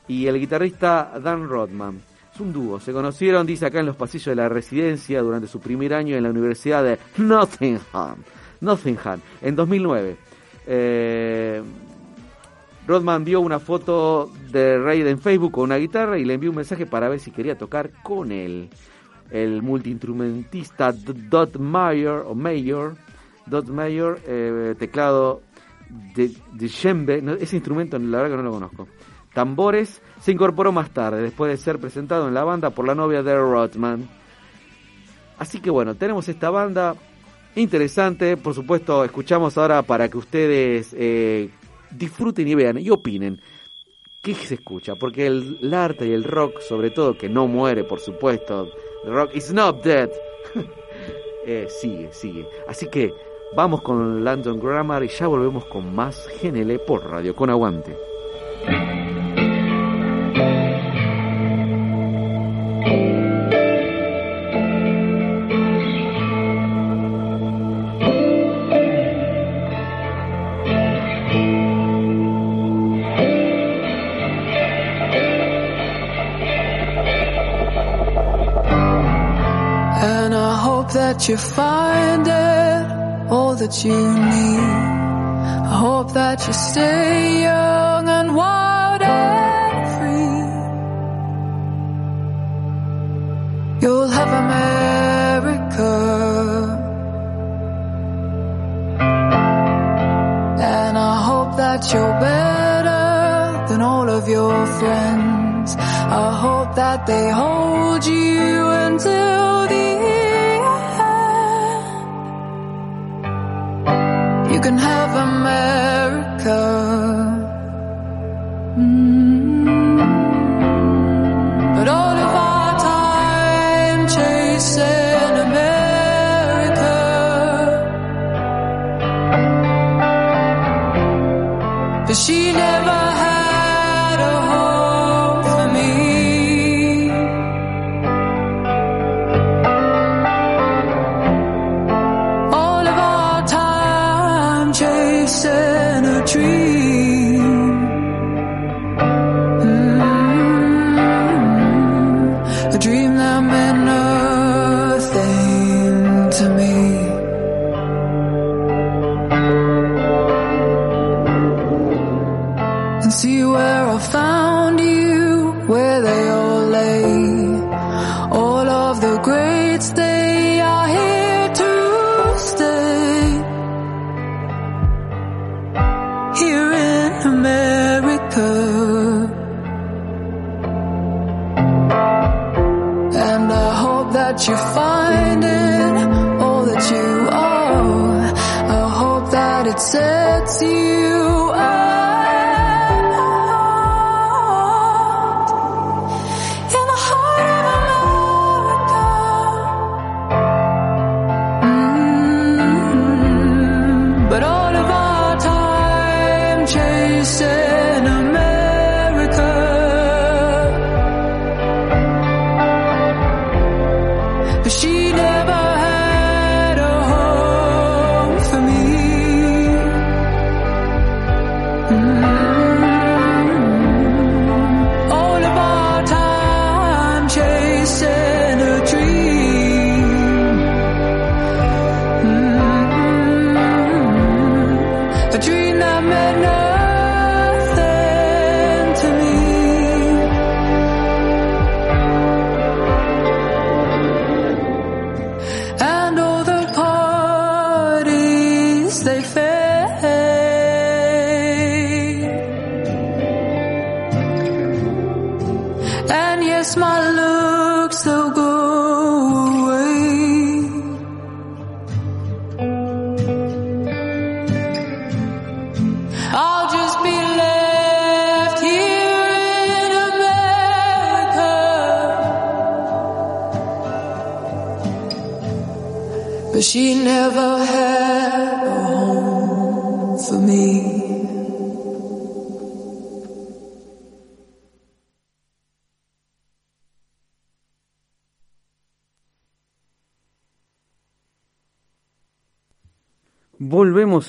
y el guitarrista Dan Rodman. Es un dúo, se conocieron, dice acá en los pasillos de la residencia durante su primer año en la Universidad de Nottingham, Nottingham, en 2009. Eh, Rodman vio una foto de Reid en Facebook con una guitarra y le envió un mensaje para ver si quería tocar con él. El multiinstrumentista Dot Mayer, o Mayer, Dot Mayer, eh, teclado de, de djembe, no, ese instrumento la verdad que no lo conozco. Tambores, se incorporó más tarde, después de ser presentado en la banda por la novia de Rodman. Así que bueno, tenemos esta banda interesante, por supuesto, escuchamos ahora para que ustedes eh, disfruten y vean y opinen qué se escucha, porque el, el arte y el rock, sobre todo, que no muere, por supuesto, the rock is not dead, eh, sigue, sigue. Así que vamos con London Grammar y ya volvemos con más GNL por Radio con Aguante. That you find it all that you need. I hope that you stay young and wild and free. You'll have America. And I hope that you're better than all of your friends. I hope that they hold you until can have America.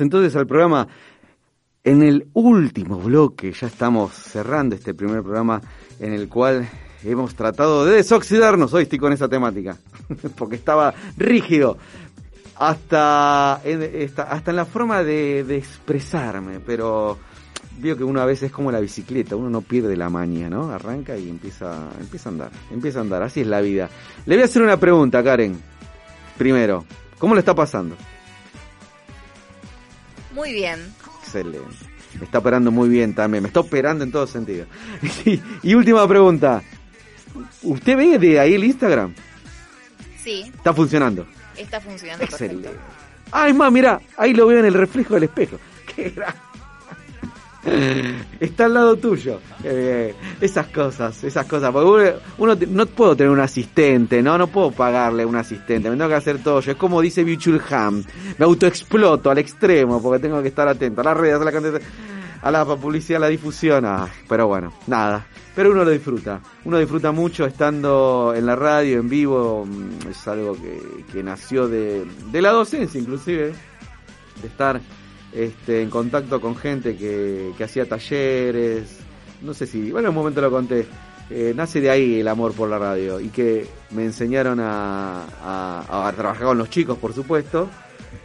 Entonces al programa en el último bloque. Ya estamos cerrando este primer programa en el cual hemos tratado de desoxidarnos. Hoy estoy con esa temática, porque estaba rígido hasta en, hasta en la forma de, de expresarme, pero veo que uno a veces es como la bicicleta, uno no pierde la maña, ¿no? Arranca y empieza, empieza a andar, empieza a andar, así es la vida. Le voy a hacer una pregunta, Karen. Primero, ¿cómo le está pasando? Muy bien. Excelente. Me está operando muy bien también. Me está operando en todo sentido. Y, y última pregunta. ¿Usted ve de ahí el Instagram? Sí, Está funcionando. está funcionando Excelente. perfecto. Ah, es más, mira, ahí lo veo en el reflejo del espejo. Qué gran- Está al lado tuyo. Bien. Esas cosas, esas cosas. Porque uno, uno no puedo tener un asistente, ¿no? No puedo pagarle un asistente. Me tengo que hacer todo yo. Es como dice Bichul Ham. Me autoexploto al extremo porque tengo que estar atento a las redes, a la, a la publicidad, a la difusión. Ah, pero bueno, nada. Pero uno lo disfruta. Uno disfruta mucho estando en la radio, en vivo. Mm, Es algo que, nació de la docencia, inclusive. De estar este, en contacto con gente que, que hacía talleres. No sé si, bueno, en un momento lo conté. eh, nace de ahí el amor por la radio y que me enseñaron a, trabajar con los chicos, por supuesto,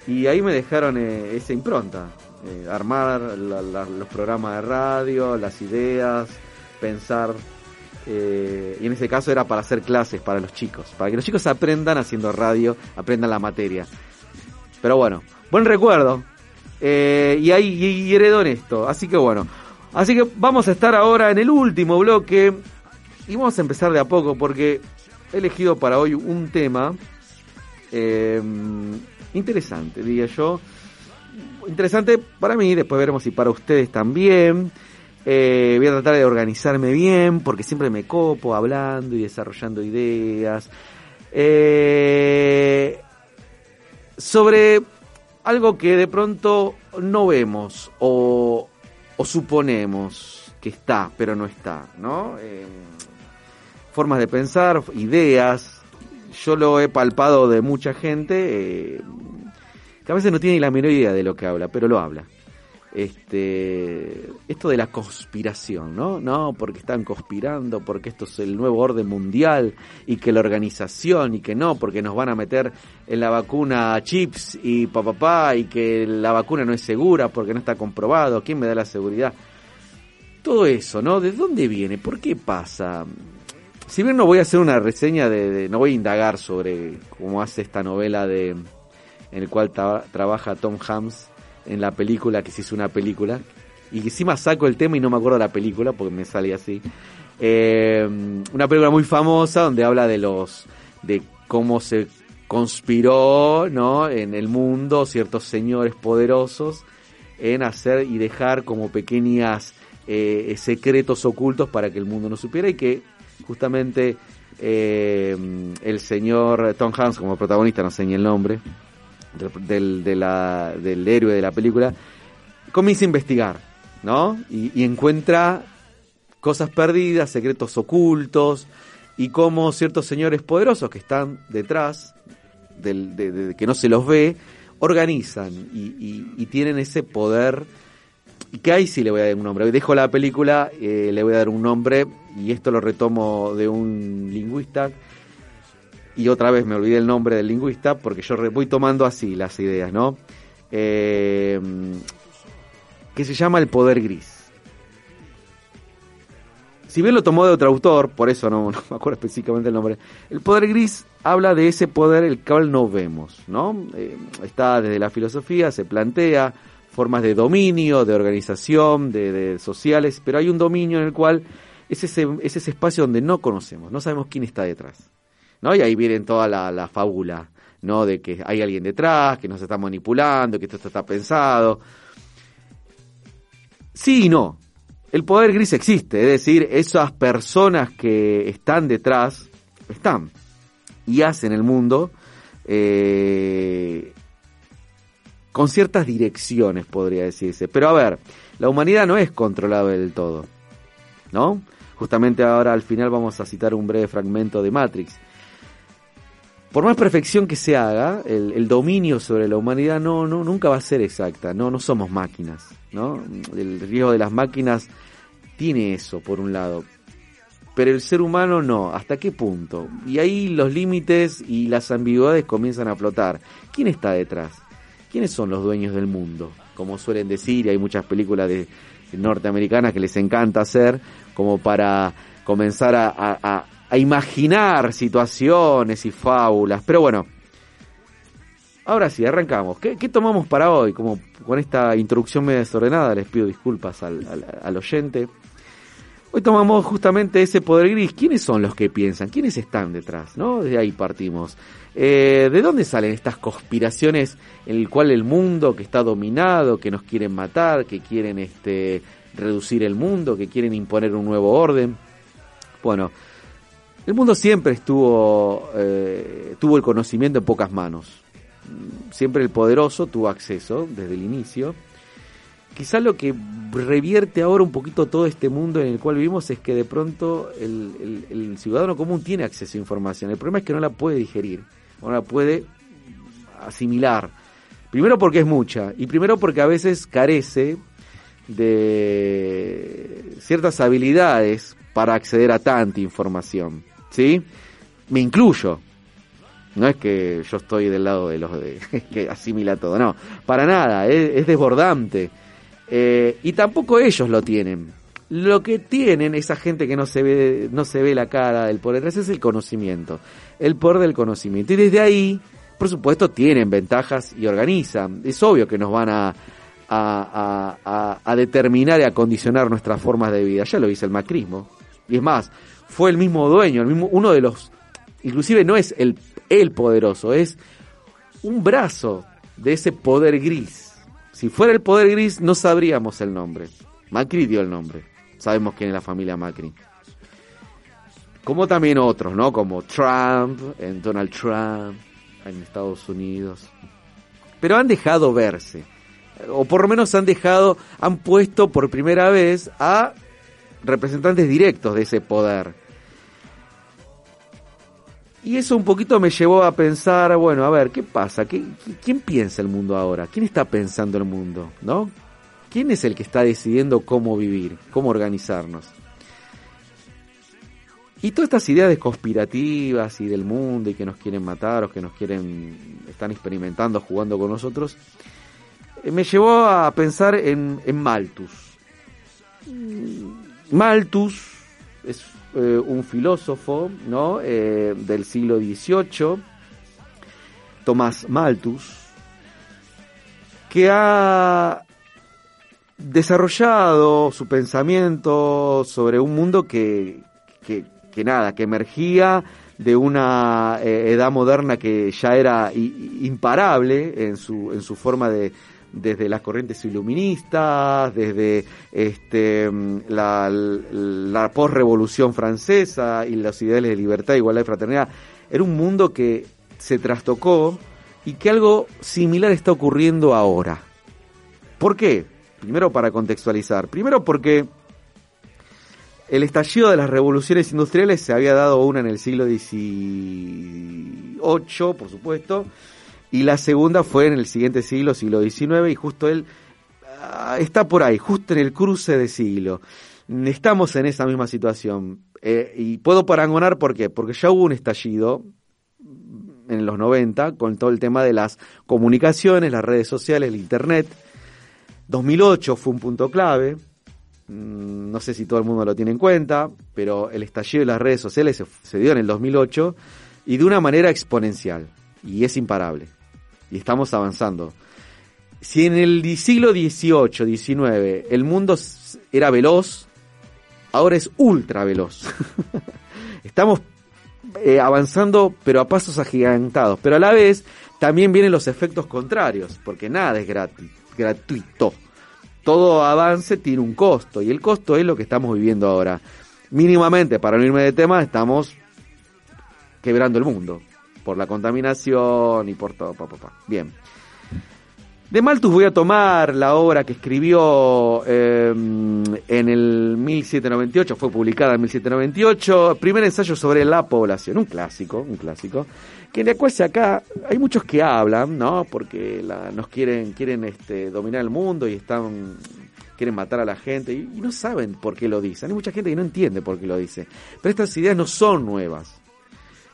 y ahí me dejaron eh, esa impronta, eh, armar los programas de radio, las ideas, pensar, eh, y en ese caso era para hacer clases para los chicos, para que los chicos aprendan haciendo radio, aprendan la materia. Pero bueno, buen recuerdo. Eh, y ahí y, heredó en esto. Así que bueno. Así que vamos a estar ahora en el último bloque. Y vamos a empezar de a poco porque he elegido para hoy un tema eh, interesante, diría yo. Interesante para mí, después veremos si para ustedes también. Eh, voy a tratar de organizarme bien porque siempre me copo hablando y desarrollando ideas. Eh, sobre algo que de pronto no vemos o, o suponemos que está, pero no está, ¿no? Eh, formas de pensar, ideas. Yo lo he palpado de mucha gente eh, que a veces no tiene ni la menor idea de lo que habla, pero lo habla. Este, esto de la conspiración, ¿no? No, porque están conspirando, porque esto es el nuevo orden mundial y que la organización y que no, porque nos van a meter en la vacuna chips y papá pa, y que la vacuna no es segura porque no está comprobado, ¿quién me da la seguridad? Todo eso, ¿no? ¿De dónde viene? ¿Por qué pasa? Si bien no voy a hacer una reseña de, no voy a indagar sobre cómo hace esta novela de en el cual tra- trabaja Tom Hanks en la película que se hizo una película y encima saco el tema y no me acuerdo la película porque me sale así Eh, una película muy famosa donde habla de los de cómo se conspiró, ¿no? En el mundo ciertos señores poderosos en hacer y dejar como pequeñas eh, secretos ocultos para que el mundo no supiera y que justamente eh, el señor Tom Hanks como protagonista, no sé ni el nombre, del, del héroe de la película, comienza a investigar, ¿no? Y, encuentra cosas perdidas, secretos ocultos, y cómo ciertos señores poderosos que están detrás, del, de, de- que no se los ve, organizan y, y- y tienen ese poder. Y que ahí sí le voy a dar un nombre. Dejo la película, eh, le voy a dar un nombre, y esto lo retomo de un lingüista. Y otra vez me olvidé el nombre del lingüista, porque yo voy tomando así las ideas, ¿no? Eh, que se llama El Poder Gris. Si bien lo tomó de otro autor, por eso no, no me acuerdo específicamente el nombre, el poder gris habla de ese poder el cual no vemos, ¿no? Eh, está desde la filosofía, se plantea formas de dominio, de organización, de, de sociales, pero hay un dominio en el cual es ese, es ese espacio donde no conocemos, no sabemos quién está detrás, ¿no? Y ahí viene toda la, la fábula, ¿no? De que hay alguien detrás, que nos está manipulando, que esto está pensado. Sí y no. El poder gris existe, es decir, esas personas que están detrás, están y hacen el mundo eh, con ciertas direcciones, podría decirse. Pero a ver, la humanidad no es controlable del todo, ¿no? Justamente ahora al final vamos a citar un breve fragmento de Matrix. Por más perfección que se haga, el, dominio sobre la humanidad no, no, nunca va a ser exacta, no, no somos máquinas, ¿no? El riesgo de las máquinas tiene eso, por un lado. Pero el ser humano no, ¿hasta qué punto? Y ahí los límites y las ambigüedades comienzan a flotar. ¿Quién está detrás? ¿Quiénes son los dueños del mundo? Como suelen decir, y hay muchas películas de norteamericanas que les encanta hacer, como para comenzar a, a- a- imaginar situaciones y fábulas. Pero bueno, ahora sí, arrancamos. ¿Qué, tomamos para hoy? Como con esta introducción medio desordenada, les pido disculpas al, al- al oyente. Hoy tomamos justamente ese poder gris. ¿Quiénes son los que piensan? ¿Quiénes están detrás? ¿No? De ahí partimos. Eh, ¿De dónde salen estas conspiraciones en el cual el mundo que está dominado, que nos quieren matar, que quieren este reducir el mundo, que quieren imponer un nuevo orden? Bueno, el mundo siempre estuvo eh, tuvo el conocimiento en pocas manos. Siempre el poderoso tuvo acceso desde el inicio. Quizá lo que revierte ahora un poquito todo este mundo en el cual vivimos es que de pronto el, ciudadano común tiene acceso a información. El problema es que no la puede digerir, no la puede asimilar. Primero porque es mucha, y primero porque a veces carece de ciertas habilidades para acceder a tanta información. ¿Sí? Me incluyo. No es que yo estoy del lado de los de, que asimila todo, no, para nada, es, es desbordante. Eh, y tampoco ellos lo tienen. Lo que tienen esa gente que no se ve, no se ve la cara del poder es el conocimiento, el poder del conocimiento. Y desde ahí, por supuesto, tienen ventajas y organizan. Es obvio que nos van a, a- a- a determinar y a condicionar nuestras formas de vida. Ya lo dice el macrismo. Y es más, fue el mismo dueño, el mismo, uno de los, inclusive no es el, el poderoso, es un brazo de ese poder gris. Si fuera el poder gris, no sabríamos el nombre. Macri dio el nombre. Sabemos quién es la familia Macri. Como también otros, ¿no? Como Trump, en Donald Trump, en Estados Unidos. Pero han dejado verse. O por lo menos han dejado, han puesto por primera vez a representantes directos de ese poder. Y eso un poquito me llevó a pensar, bueno, a ver, ¿qué pasa? ¿Qué, qui- ¿Quién piensa el mundo ahora? ¿Quién está pensando el mundo? ¿No? ¿Quién es el que está decidiendo cómo vivir, cómo organizarnos? Y todas estas ideas conspirativas y del mundo y que nos quieren matar o que nos quieren, están experimentando, jugando con nosotros, eh, me llevó a pensar en, en Malthus. Mm, Malthus es eh, un filósofo ¿no? Eh, del siglo XVIII, Tomás Malthus, que ha desarrollado su pensamiento sobre un mundo que, que, nada, que emergía de una eh, edad moderna que ya era imparable en su, en su forma de desde las corrientes iluministas, desde este, mm, la, la posrevolución francesa y los ideales de libertad, igualdad y fraternidad. Era un mundo que se trastocó y que algo similar está ocurriendo ahora. ¿Por qué? Primero para contextualizar. Primero porque el estallido de las revoluciones industriales se había dado una en el siglo XVIII, por supuesto, y la segunda fue en el siguiente siglo, siglo XIX, y justo él ah, está por ahí, justo en el cruce de siglo. Estamos en esa misma situación. Eh, y puedo parangonar, ¿por qué? Porque ya hubo un estallido en los 90 con todo el tema de las comunicaciones, las redes sociales, el Internet. 2008 fue un punto clave. Mm, No sé si todo el mundo lo tiene en cuenta, pero el estallido de las redes sociales se, se dio en el 2008 y de una manera exponencial. Y es imparable. Y estamos avanzando. Si en el siglo XVIII, XIX, el mundo era veloz, ahora es ultra veloz. Estamos eh, avanzando, pero a pasos agigantados. Pero a la vez también vienen los efectos contrarios, porque nada es gratis, gratuito. Todo avance tiene un costo, y el costo es lo que estamos viviendo ahora. Mínimamente, para no irme de tema, estamos quebrando el mundo por la contaminación y por todo. Pa, pa, pa. Bien. De Malthus voy a tomar la obra que escribió eh, en el 1798, fue publicada en 1798, primer ensayo sobre la población, un clásico, un clásico, que de cual acá hay muchos que hablan, ¿no? Porque la- nos quieren, quieren este, dominar el mundo y están quieren matar a la gente y, y no saben por qué lo dicen. Hay mucha gente que no entiende por qué lo dice. Pero estas ideas no son nuevas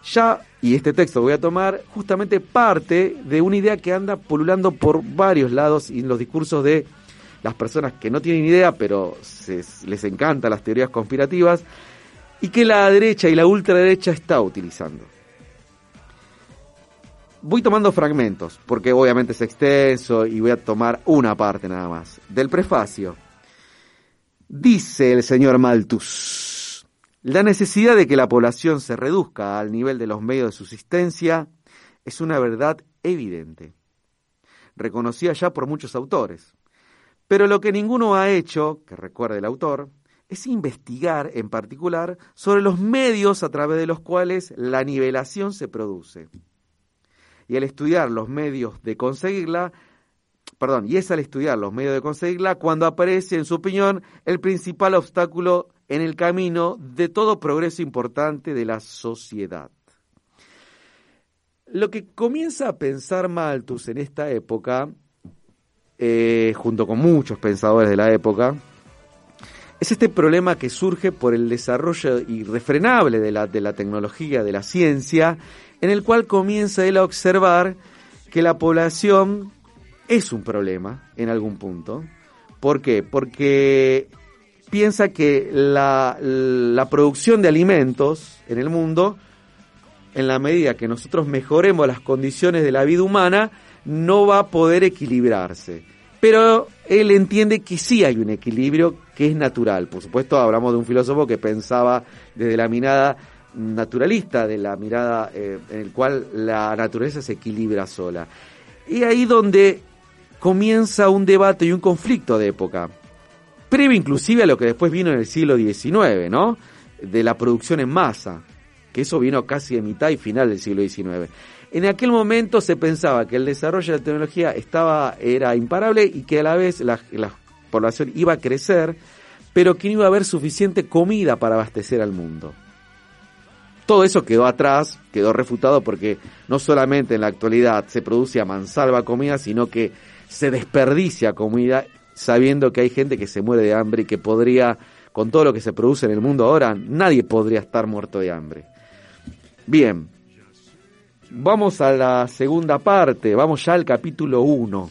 ya, y este texto voy a tomar, justamente parte de una idea que anda pululando por varios lados y en los discursos de las personas que no tienen idea, pero se- les encantan las teorías conspirativas, y que la derecha y la ultraderecha está utilizando. Voy tomando fragmentos, porque obviamente es extenso y voy a tomar una parte nada más. Del prefacio. Dice el señor Malthus, la necesidad de que la población se reduzca al nivel de los medios de subsistencia es una verdad evidente, reconocida ya por muchos autores. Pero lo que ninguno ha hecho, que recuerde el autor, es investigar en particular sobre los medios a través de los cuales la nivelación se produce. Y al estudiar los medios de conseguirla, perdón, y es al estudiar los medios de conseguirla cuando aparece, en su opinión, el principal obstáculo en el camino de todo progreso importante de la sociedad. Lo que comienza a pensar Malthus en esta época, eh, junto con muchos pensadores de la época, es este problema que surge por el desarrollo irrefrenable de la, de la tecnología, de la ciencia, en el cual comienza él a observar que la población es un problema en algún punto. ¿Por qué? Porque piensa que la, producción de alimentos en el mundo, en la medida que nosotros mejoremos las condiciones de la vida humana, no va a poder equilibrarse. Pero él entiende que sí hay un equilibrio que es natural. Por supuesto, hablamos de un filósofo que pensaba desde la mirada naturalista, de la mirada eh, en el cual la naturaleza se equilibra sola. Y ahí donde comienza un debate y un conflicto de época, previo inclusive a lo que después vino en el siglo XIX, ¿no? De la producción en masa, que eso vino casi de mitad y final del siglo XIX. En aquel momento se pensaba que el desarrollo de la tecnología estaba, era imparable y que a la vez la, la población iba a crecer, pero que no iba a haber suficiente comida para abastecer al mundo. Todo eso quedó atrás, quedó refutado porque no solamente en la actualidad se produce a mansalva comida, sino que se desperdicia comida sabiendo que hay gente que se muere de hambre y que podría, con todo lo que se produce en el mundo ahora, nadie podría estar muerto de hambre. Bien, vamos a la segunda parte, vamos ya al capítulo 1.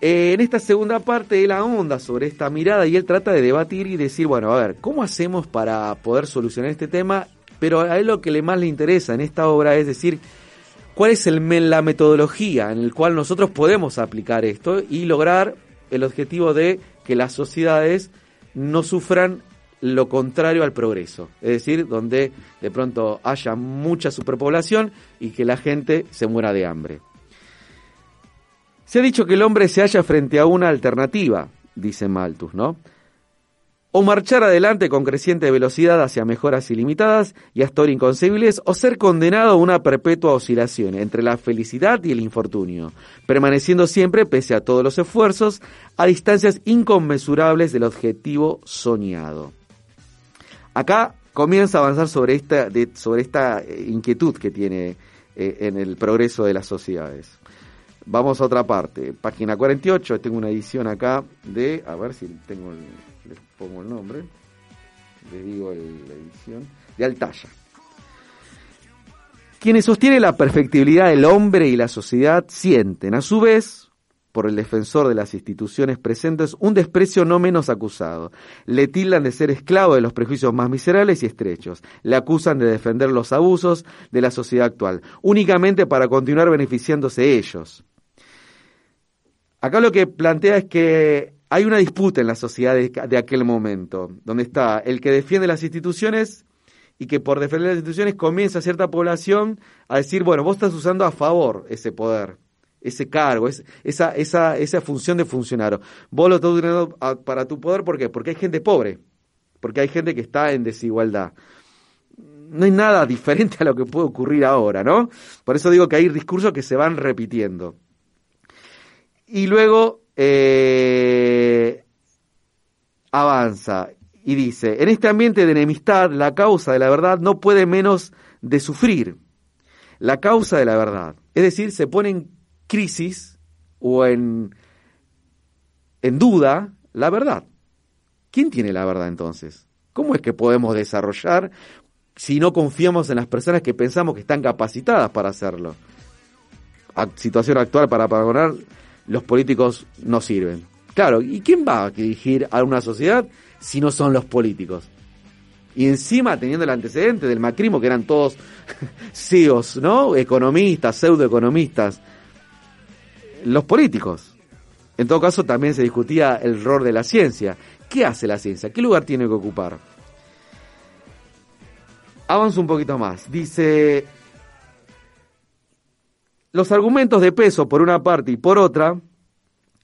Eh, en esta segunda parte él ahonda sobre esta mirada y él trata de debatir y decir, bueno, a ver, ¿cómo hacemos para poder solucionar este tema? Pero a él lo que le más le interesa en esta obra es decir, ¿cuál es el, la metodología en la cual nosotros podemos aplicar esto y lograr el objetivo de que las sociedades no sufran lo contrario al progreso, es decir, donde de pronto haya mucha superpoblación y que la gente se muera de hambre. Se ha dicho que el hombre se halla frente a una alternativa, dice Malthus, ¿no? O marchar adelante con creciente velocidad hacia mejoras ilimitadas y hasta ahora inconcebibles, o ser condenado a una perpetua oscilación entre la felicidad y el infortunio, permaneciendo siempre, pese a todos los esfuerzos, a distancias inconmensurables del objetivo soñado. Acá comienza a avanzar sobre esta, de- sobre esta eh, inquietud que tiene eh, en el progreso de las sociedades. Vamos a otra parte, página 48, tengo una edición acá de, a ver si tengo el, les pongo el nombre, les digo la edición, de Altaya. Quienes sostienen la perfectibilidad del hombre y la sociedad sienten, a su vez, por el defensor de las instituciones presentes, un desprecio no menos acusado. Le tildan de ser esclavo de los prejuicios más miserables y estrechos. Le acusan de defender los abusos de la sociedad actual, únicamente para continuar beneficiándose ellos. Acá lo que plantea es que hay una disputa en la sociedad de, aquel momento, donde está el que defiende las instituciones y que por defender las instituciones comienza cierta población a decir, bueno, vos estás usando a favor ese poder, ese cargo, es- esa, esa, esa función de funcionario. Vos lo estás a- para tu poder, ¿por qué? Porque hay gente pobre, porque hay gente que está en desigualdad. No hay nada diferente a lo que puede ocurrir ahora, ¿no? Por eso digo que hay discursos que se van repitiendo. Y luego eh, avanza y dice, en este ambiente de enemistad, la causa de la verdad no puede menos de sufrir. La causa de la verdad. Es decir, se pone en crisis o en, en duda la verdad. ¿Quién tiene la verdad entonces? ¿Cómo es que podemos desarrollar si no confiamos en las personas que pensamos que están capacitadas para hacerlo? Situación actual para pagar los políticos no sirven. Claro, ¿y quién va a dirigir a una sociedad si no son los políticos? Y encima teniendo el antecedente del macrismo, que eran todos CEOs, ¿no? Economistas, pseudoeconomistas. Los políticos. En todo caso, también se discutía el rol de la ciencia. ¿Qué hace la ciencia? ¿Qué lugar tiene que ocupar? Avanza un poquito más. Dice, los argumentos de peso por una parte y por otra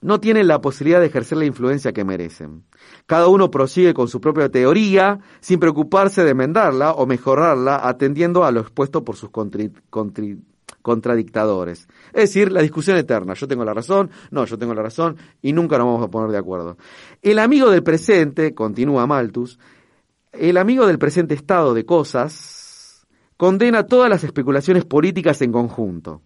no tienen la posibilidad de ejercer la influencia que merecen. Cada uno prosigue con su propia teoría sin preocuparse de enmendarla o mejorarla atendiendo a lo expuesto por sus contri- contradictadores. Es decir, la discusión eterna. Yo tengo la razón, no, yo tengo la razón y nunca nos vamos a poner de acuerdo. El amigo del presente, continúa Malthus, el amigo del presente estado de cosas condena todas las especulaciones políticas en conjunto.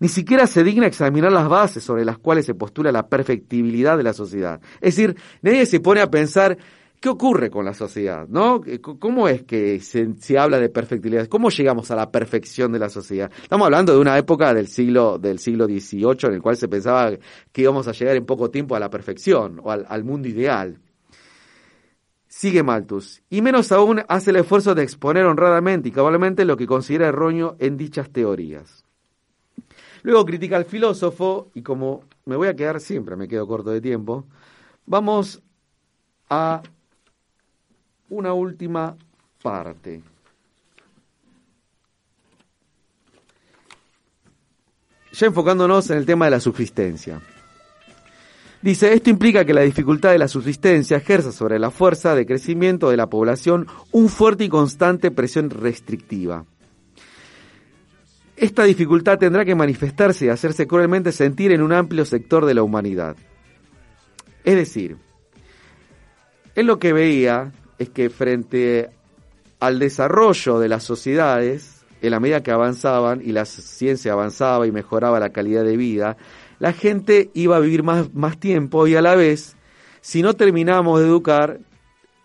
Ni siquiera se digna examinar las bases sobre las cuales se postula la perfectibilidad de la sociedad. Es decir, nadie se pone a pensar qué ocurre con la sociedad, ¿no? ¿Cómo es que se, se habla de perfectibilidad? ¿Cómo llegamos a la perfección de la sociedad? Estamos hablando de una época del siglo, del siglo XVIII en el cual se pensaba que íbamos a llegar en poco tiempo a la perfección o al, al mundo ideal. Sigue Malthus, y menos aún hace el esfuerzo de exponer honradamente y cabalmente lo que considera erróneo en dichas teorías. Luego critica al filósofo, y como me voy a quedar siempre, me quedo corto de tiempo, vamos a una última parte. Ya enfocándonos en el tema de la subsistencia. Dice, esto implica que la dificultad de la subsistencia ejerza sobre la fuerza de crecimiento de la población un fuerte y constante presión restrictiva. Esta dificultad tendrá que manifestarse y hacerse cruelmente sentir en un amplio sector de la humanidad. Es decir, él lo que veía es que frente al desarrollo de las sociedades, en la medida que avanzaban y la ciencia avanzaba y mejoraba la calidad de vida, la gente iba a vivir más, tiempo y a la vez, si no terminábamos de educar,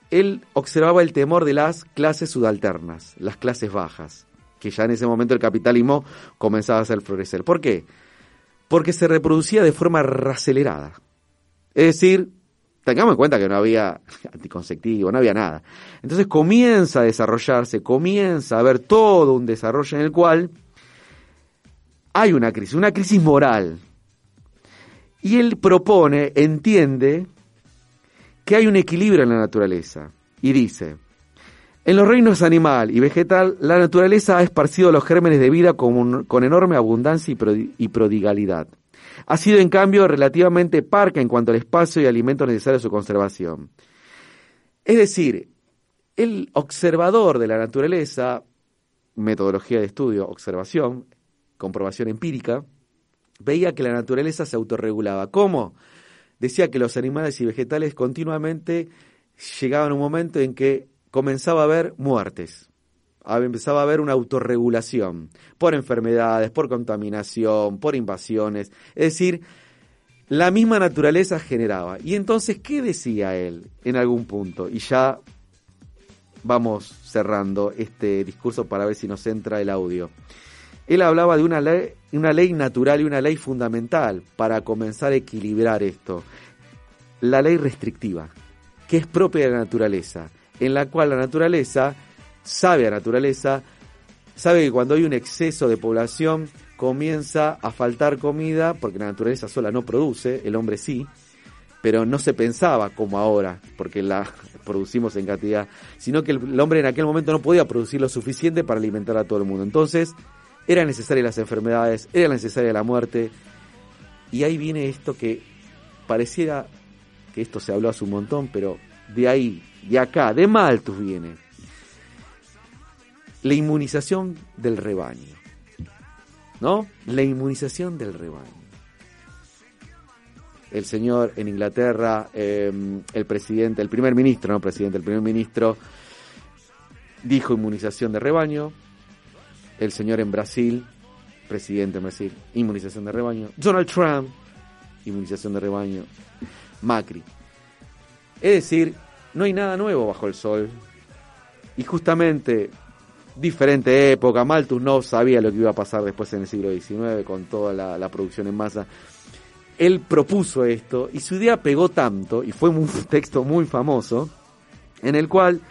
él observaba el temor de las clases subalternas, las clases bajas, que ya en ese momento el capitalismo comenzaba a hacer florecer. ¿Por qué? Porque se reproducía de forma acelerada. Es decir, tengamos en cuenta que no había anticonceptivo, no había nada. Entonces comienza a desarrollarse, comienza a haber todo un desarrollo en el cual hay una crisis, una crisis moral. Y él propone, entiende, que hay un equilibrio en la naturaleza, y dice, en los reinos animal y vegetal, la naturaleza ha esparcido los gérmenes de vida con, con enorme abundancia y, y prodigalidad. Ha sido, en cambio, relativamente parca en cuanto al espacio y alimentos necesarios a su conservación. Es decir, el observador de la naturaleza, metodología de estudio, observación, comprobación empírica, veía que la naturaleza se autorregulaba. ¿Cómo? Decía que los animales y vegetales continuamente llegaban a un momento en que comenzaba a haber muertes. A- Empezaba a haber una autorregulación por enfermedades, por contaminación, por invasiones. Es decir, la misma naturaleza generaba. Y entonces, ¿qué decía él en algún punto? Y ya vamos cerrando este discurso para ver si nos entra el audio. Él hablaba de una ley, una ley natural y una ley fundamental para comenzar a equilibrar esto. La ley restrictiva, que es propia de la naturaleza, en la cual la naturaleza, sabia naturaleza, sabe que cuando hay un exceso de población comienza a faltar comida, porque la naturaleza sola no produce, el hombre sí, pero no se pensaba como ahora, porque la producimos en cantidad, sino que el hombre en aquel momento no podía producir lo suficiente para alimentar a todo el mundo. Entonces, eran necesarias las enfermedades, era necesaria la muerte, y ahí viene esto que pareciera que esto se habló hace un montón, pero de ahí, de acá, de Malthus viene la inmunización del rebaño. ¿No? La inmunización del rebaño. El señor en Inglaterra, eh, el presidente, el primer ministro, no presidente, el primer ministro dijo inmunización de rebaño. El señor en Brasil, presidente en Brasil, inmunización de rebaño. Donald Trump, inmunización de rebaño. Macri. Es decir, no hay nada nuevo bajo el sol. Y justamente, diferente época, Malthus no sabía lo que iba a pasar después en el siglo XIX con toda la, producción en masa. Él propuso esto y su idea pegó tanto, y fue un texto muy famoso, en el cual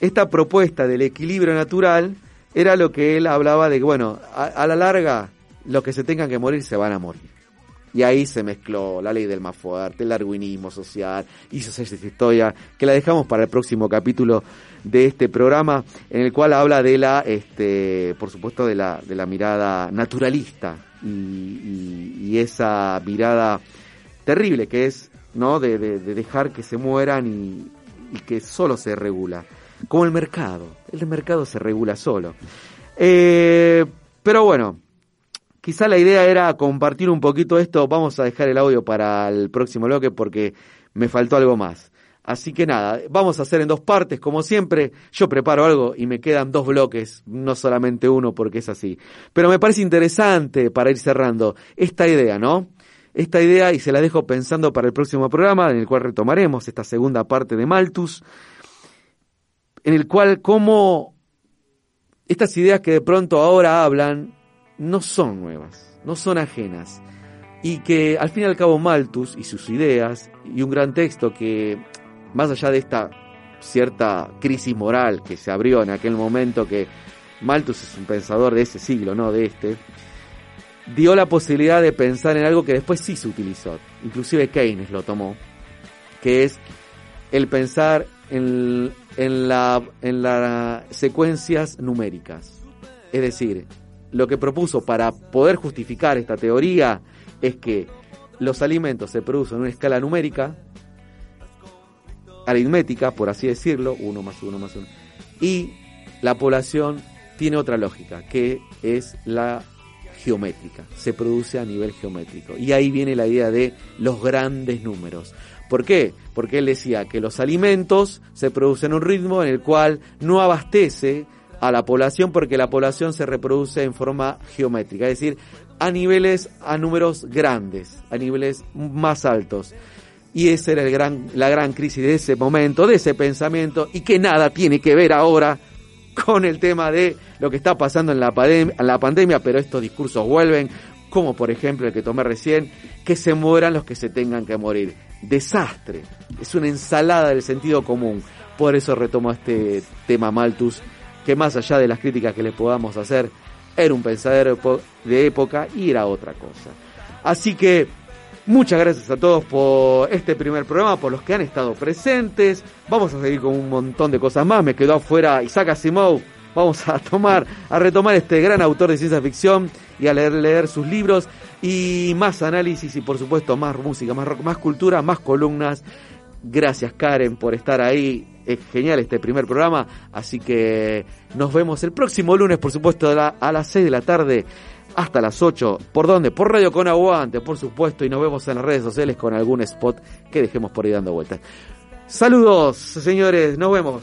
esta propuesta del equilibrio natural era lo que él hablaba de que, bueno, a, a la larga, los que se tengan que morir se van a morir. Y ahí se mezcló la ley del más fuerte, el darwinismo social, hizo esa historia que la dejamos para el próximo capítulo de este programa, en el cual habla de la, este, por supuesto, de la, de la mirada naturalista y, y- y esa mirada terrible que es, ¿no? De, de- de dejar que se mueran y, y que solo se regula. Como el mercado, el mercado se regula solo. Eh, pero bueno, Quizá la idea era compartir un poquito esto. Vamos a dejar el audio para el próximo bloque porque me faltó algo más. Así que nada, vamos a hacer en dos partes, como siempre. Yo preparo algo y me quedan dos bloques, no solamente uno porque es así. Pero me parece interesante para ir cerrando esta idea, ¿no? Esta idea y se la dejo pensando para el próximo programa en el cual retomaremos esta segunda parte de Malthus, en el cual cómo estas ideas que de pronto ahora hablan no son nuevas, no son ajenas. Y que al fin y al cabo Malthus y sus ideas, y un gran texto que, más allá de esta cierta crisis moral que se abrió en aquel momento, que Malthus es un pensador de ese siglo, no de este, dio la posibilidad de pensar en algo que después sí se utilizó, inclusive Keynes lo tomó, que es el pensar en, en, la, en las secuencias numéricas. Es decir, lo que propuso para poder justificar esta teoría es que los alimentos se producen en una escala numérica, aritmética, por así decirlo, uno más uno más uno, y la población tiene otra lógica, que es la geométrica, se produce a nivel geométrico. Y ahí viene la idea de los grandes números. ¿Por qué? Porque él decía que los alimentos se producen a un ritmo en el cual no abastece a la población porque la población se reproduce en forma geométrica, es decir, a niveles, a números grandes, a niveles más altos. Y esa era el gran, la gran crisis de ese momento, de ese pensamiento, y que nada tiene que ver ahora con el tema de lo que está pasando en la, en la pandemia, pero estos discursos vuelven, como por ejemplo el que tomé recién, que se mueran los que se tengan que morir. Desastre, es una ensalada del sentido común. Por eso retomo este tema Malthus, que más allá de las críticas que le podamos hacer, era un pensadero de época y era otra cosa. Así que Muchas gracias a todos por este primer programa, por los que han estado presentes. Vamos a seguir con un montón de cosas más. Me quedó afuera Isaac Asimov. Vamos a tomar, a retomar este gran autor de ciencia ficción y a leer, leer sus libros y más análisis y por supuesto más música, más rock, más cultura, más columnas. Gracias Karen por estar ahí. Es genial este primer programa. Así que nos vemos el próximo lunes, por supuesto, a, la- a las 6 de la tarde hasta las 8. ¿Por dónde? Por Radio Con Aguante, por supuesto. Y nos vemos en las redes sociales con algún spot que dejemos por ahí dando vueltas. Saludos, señores. Nos vemos.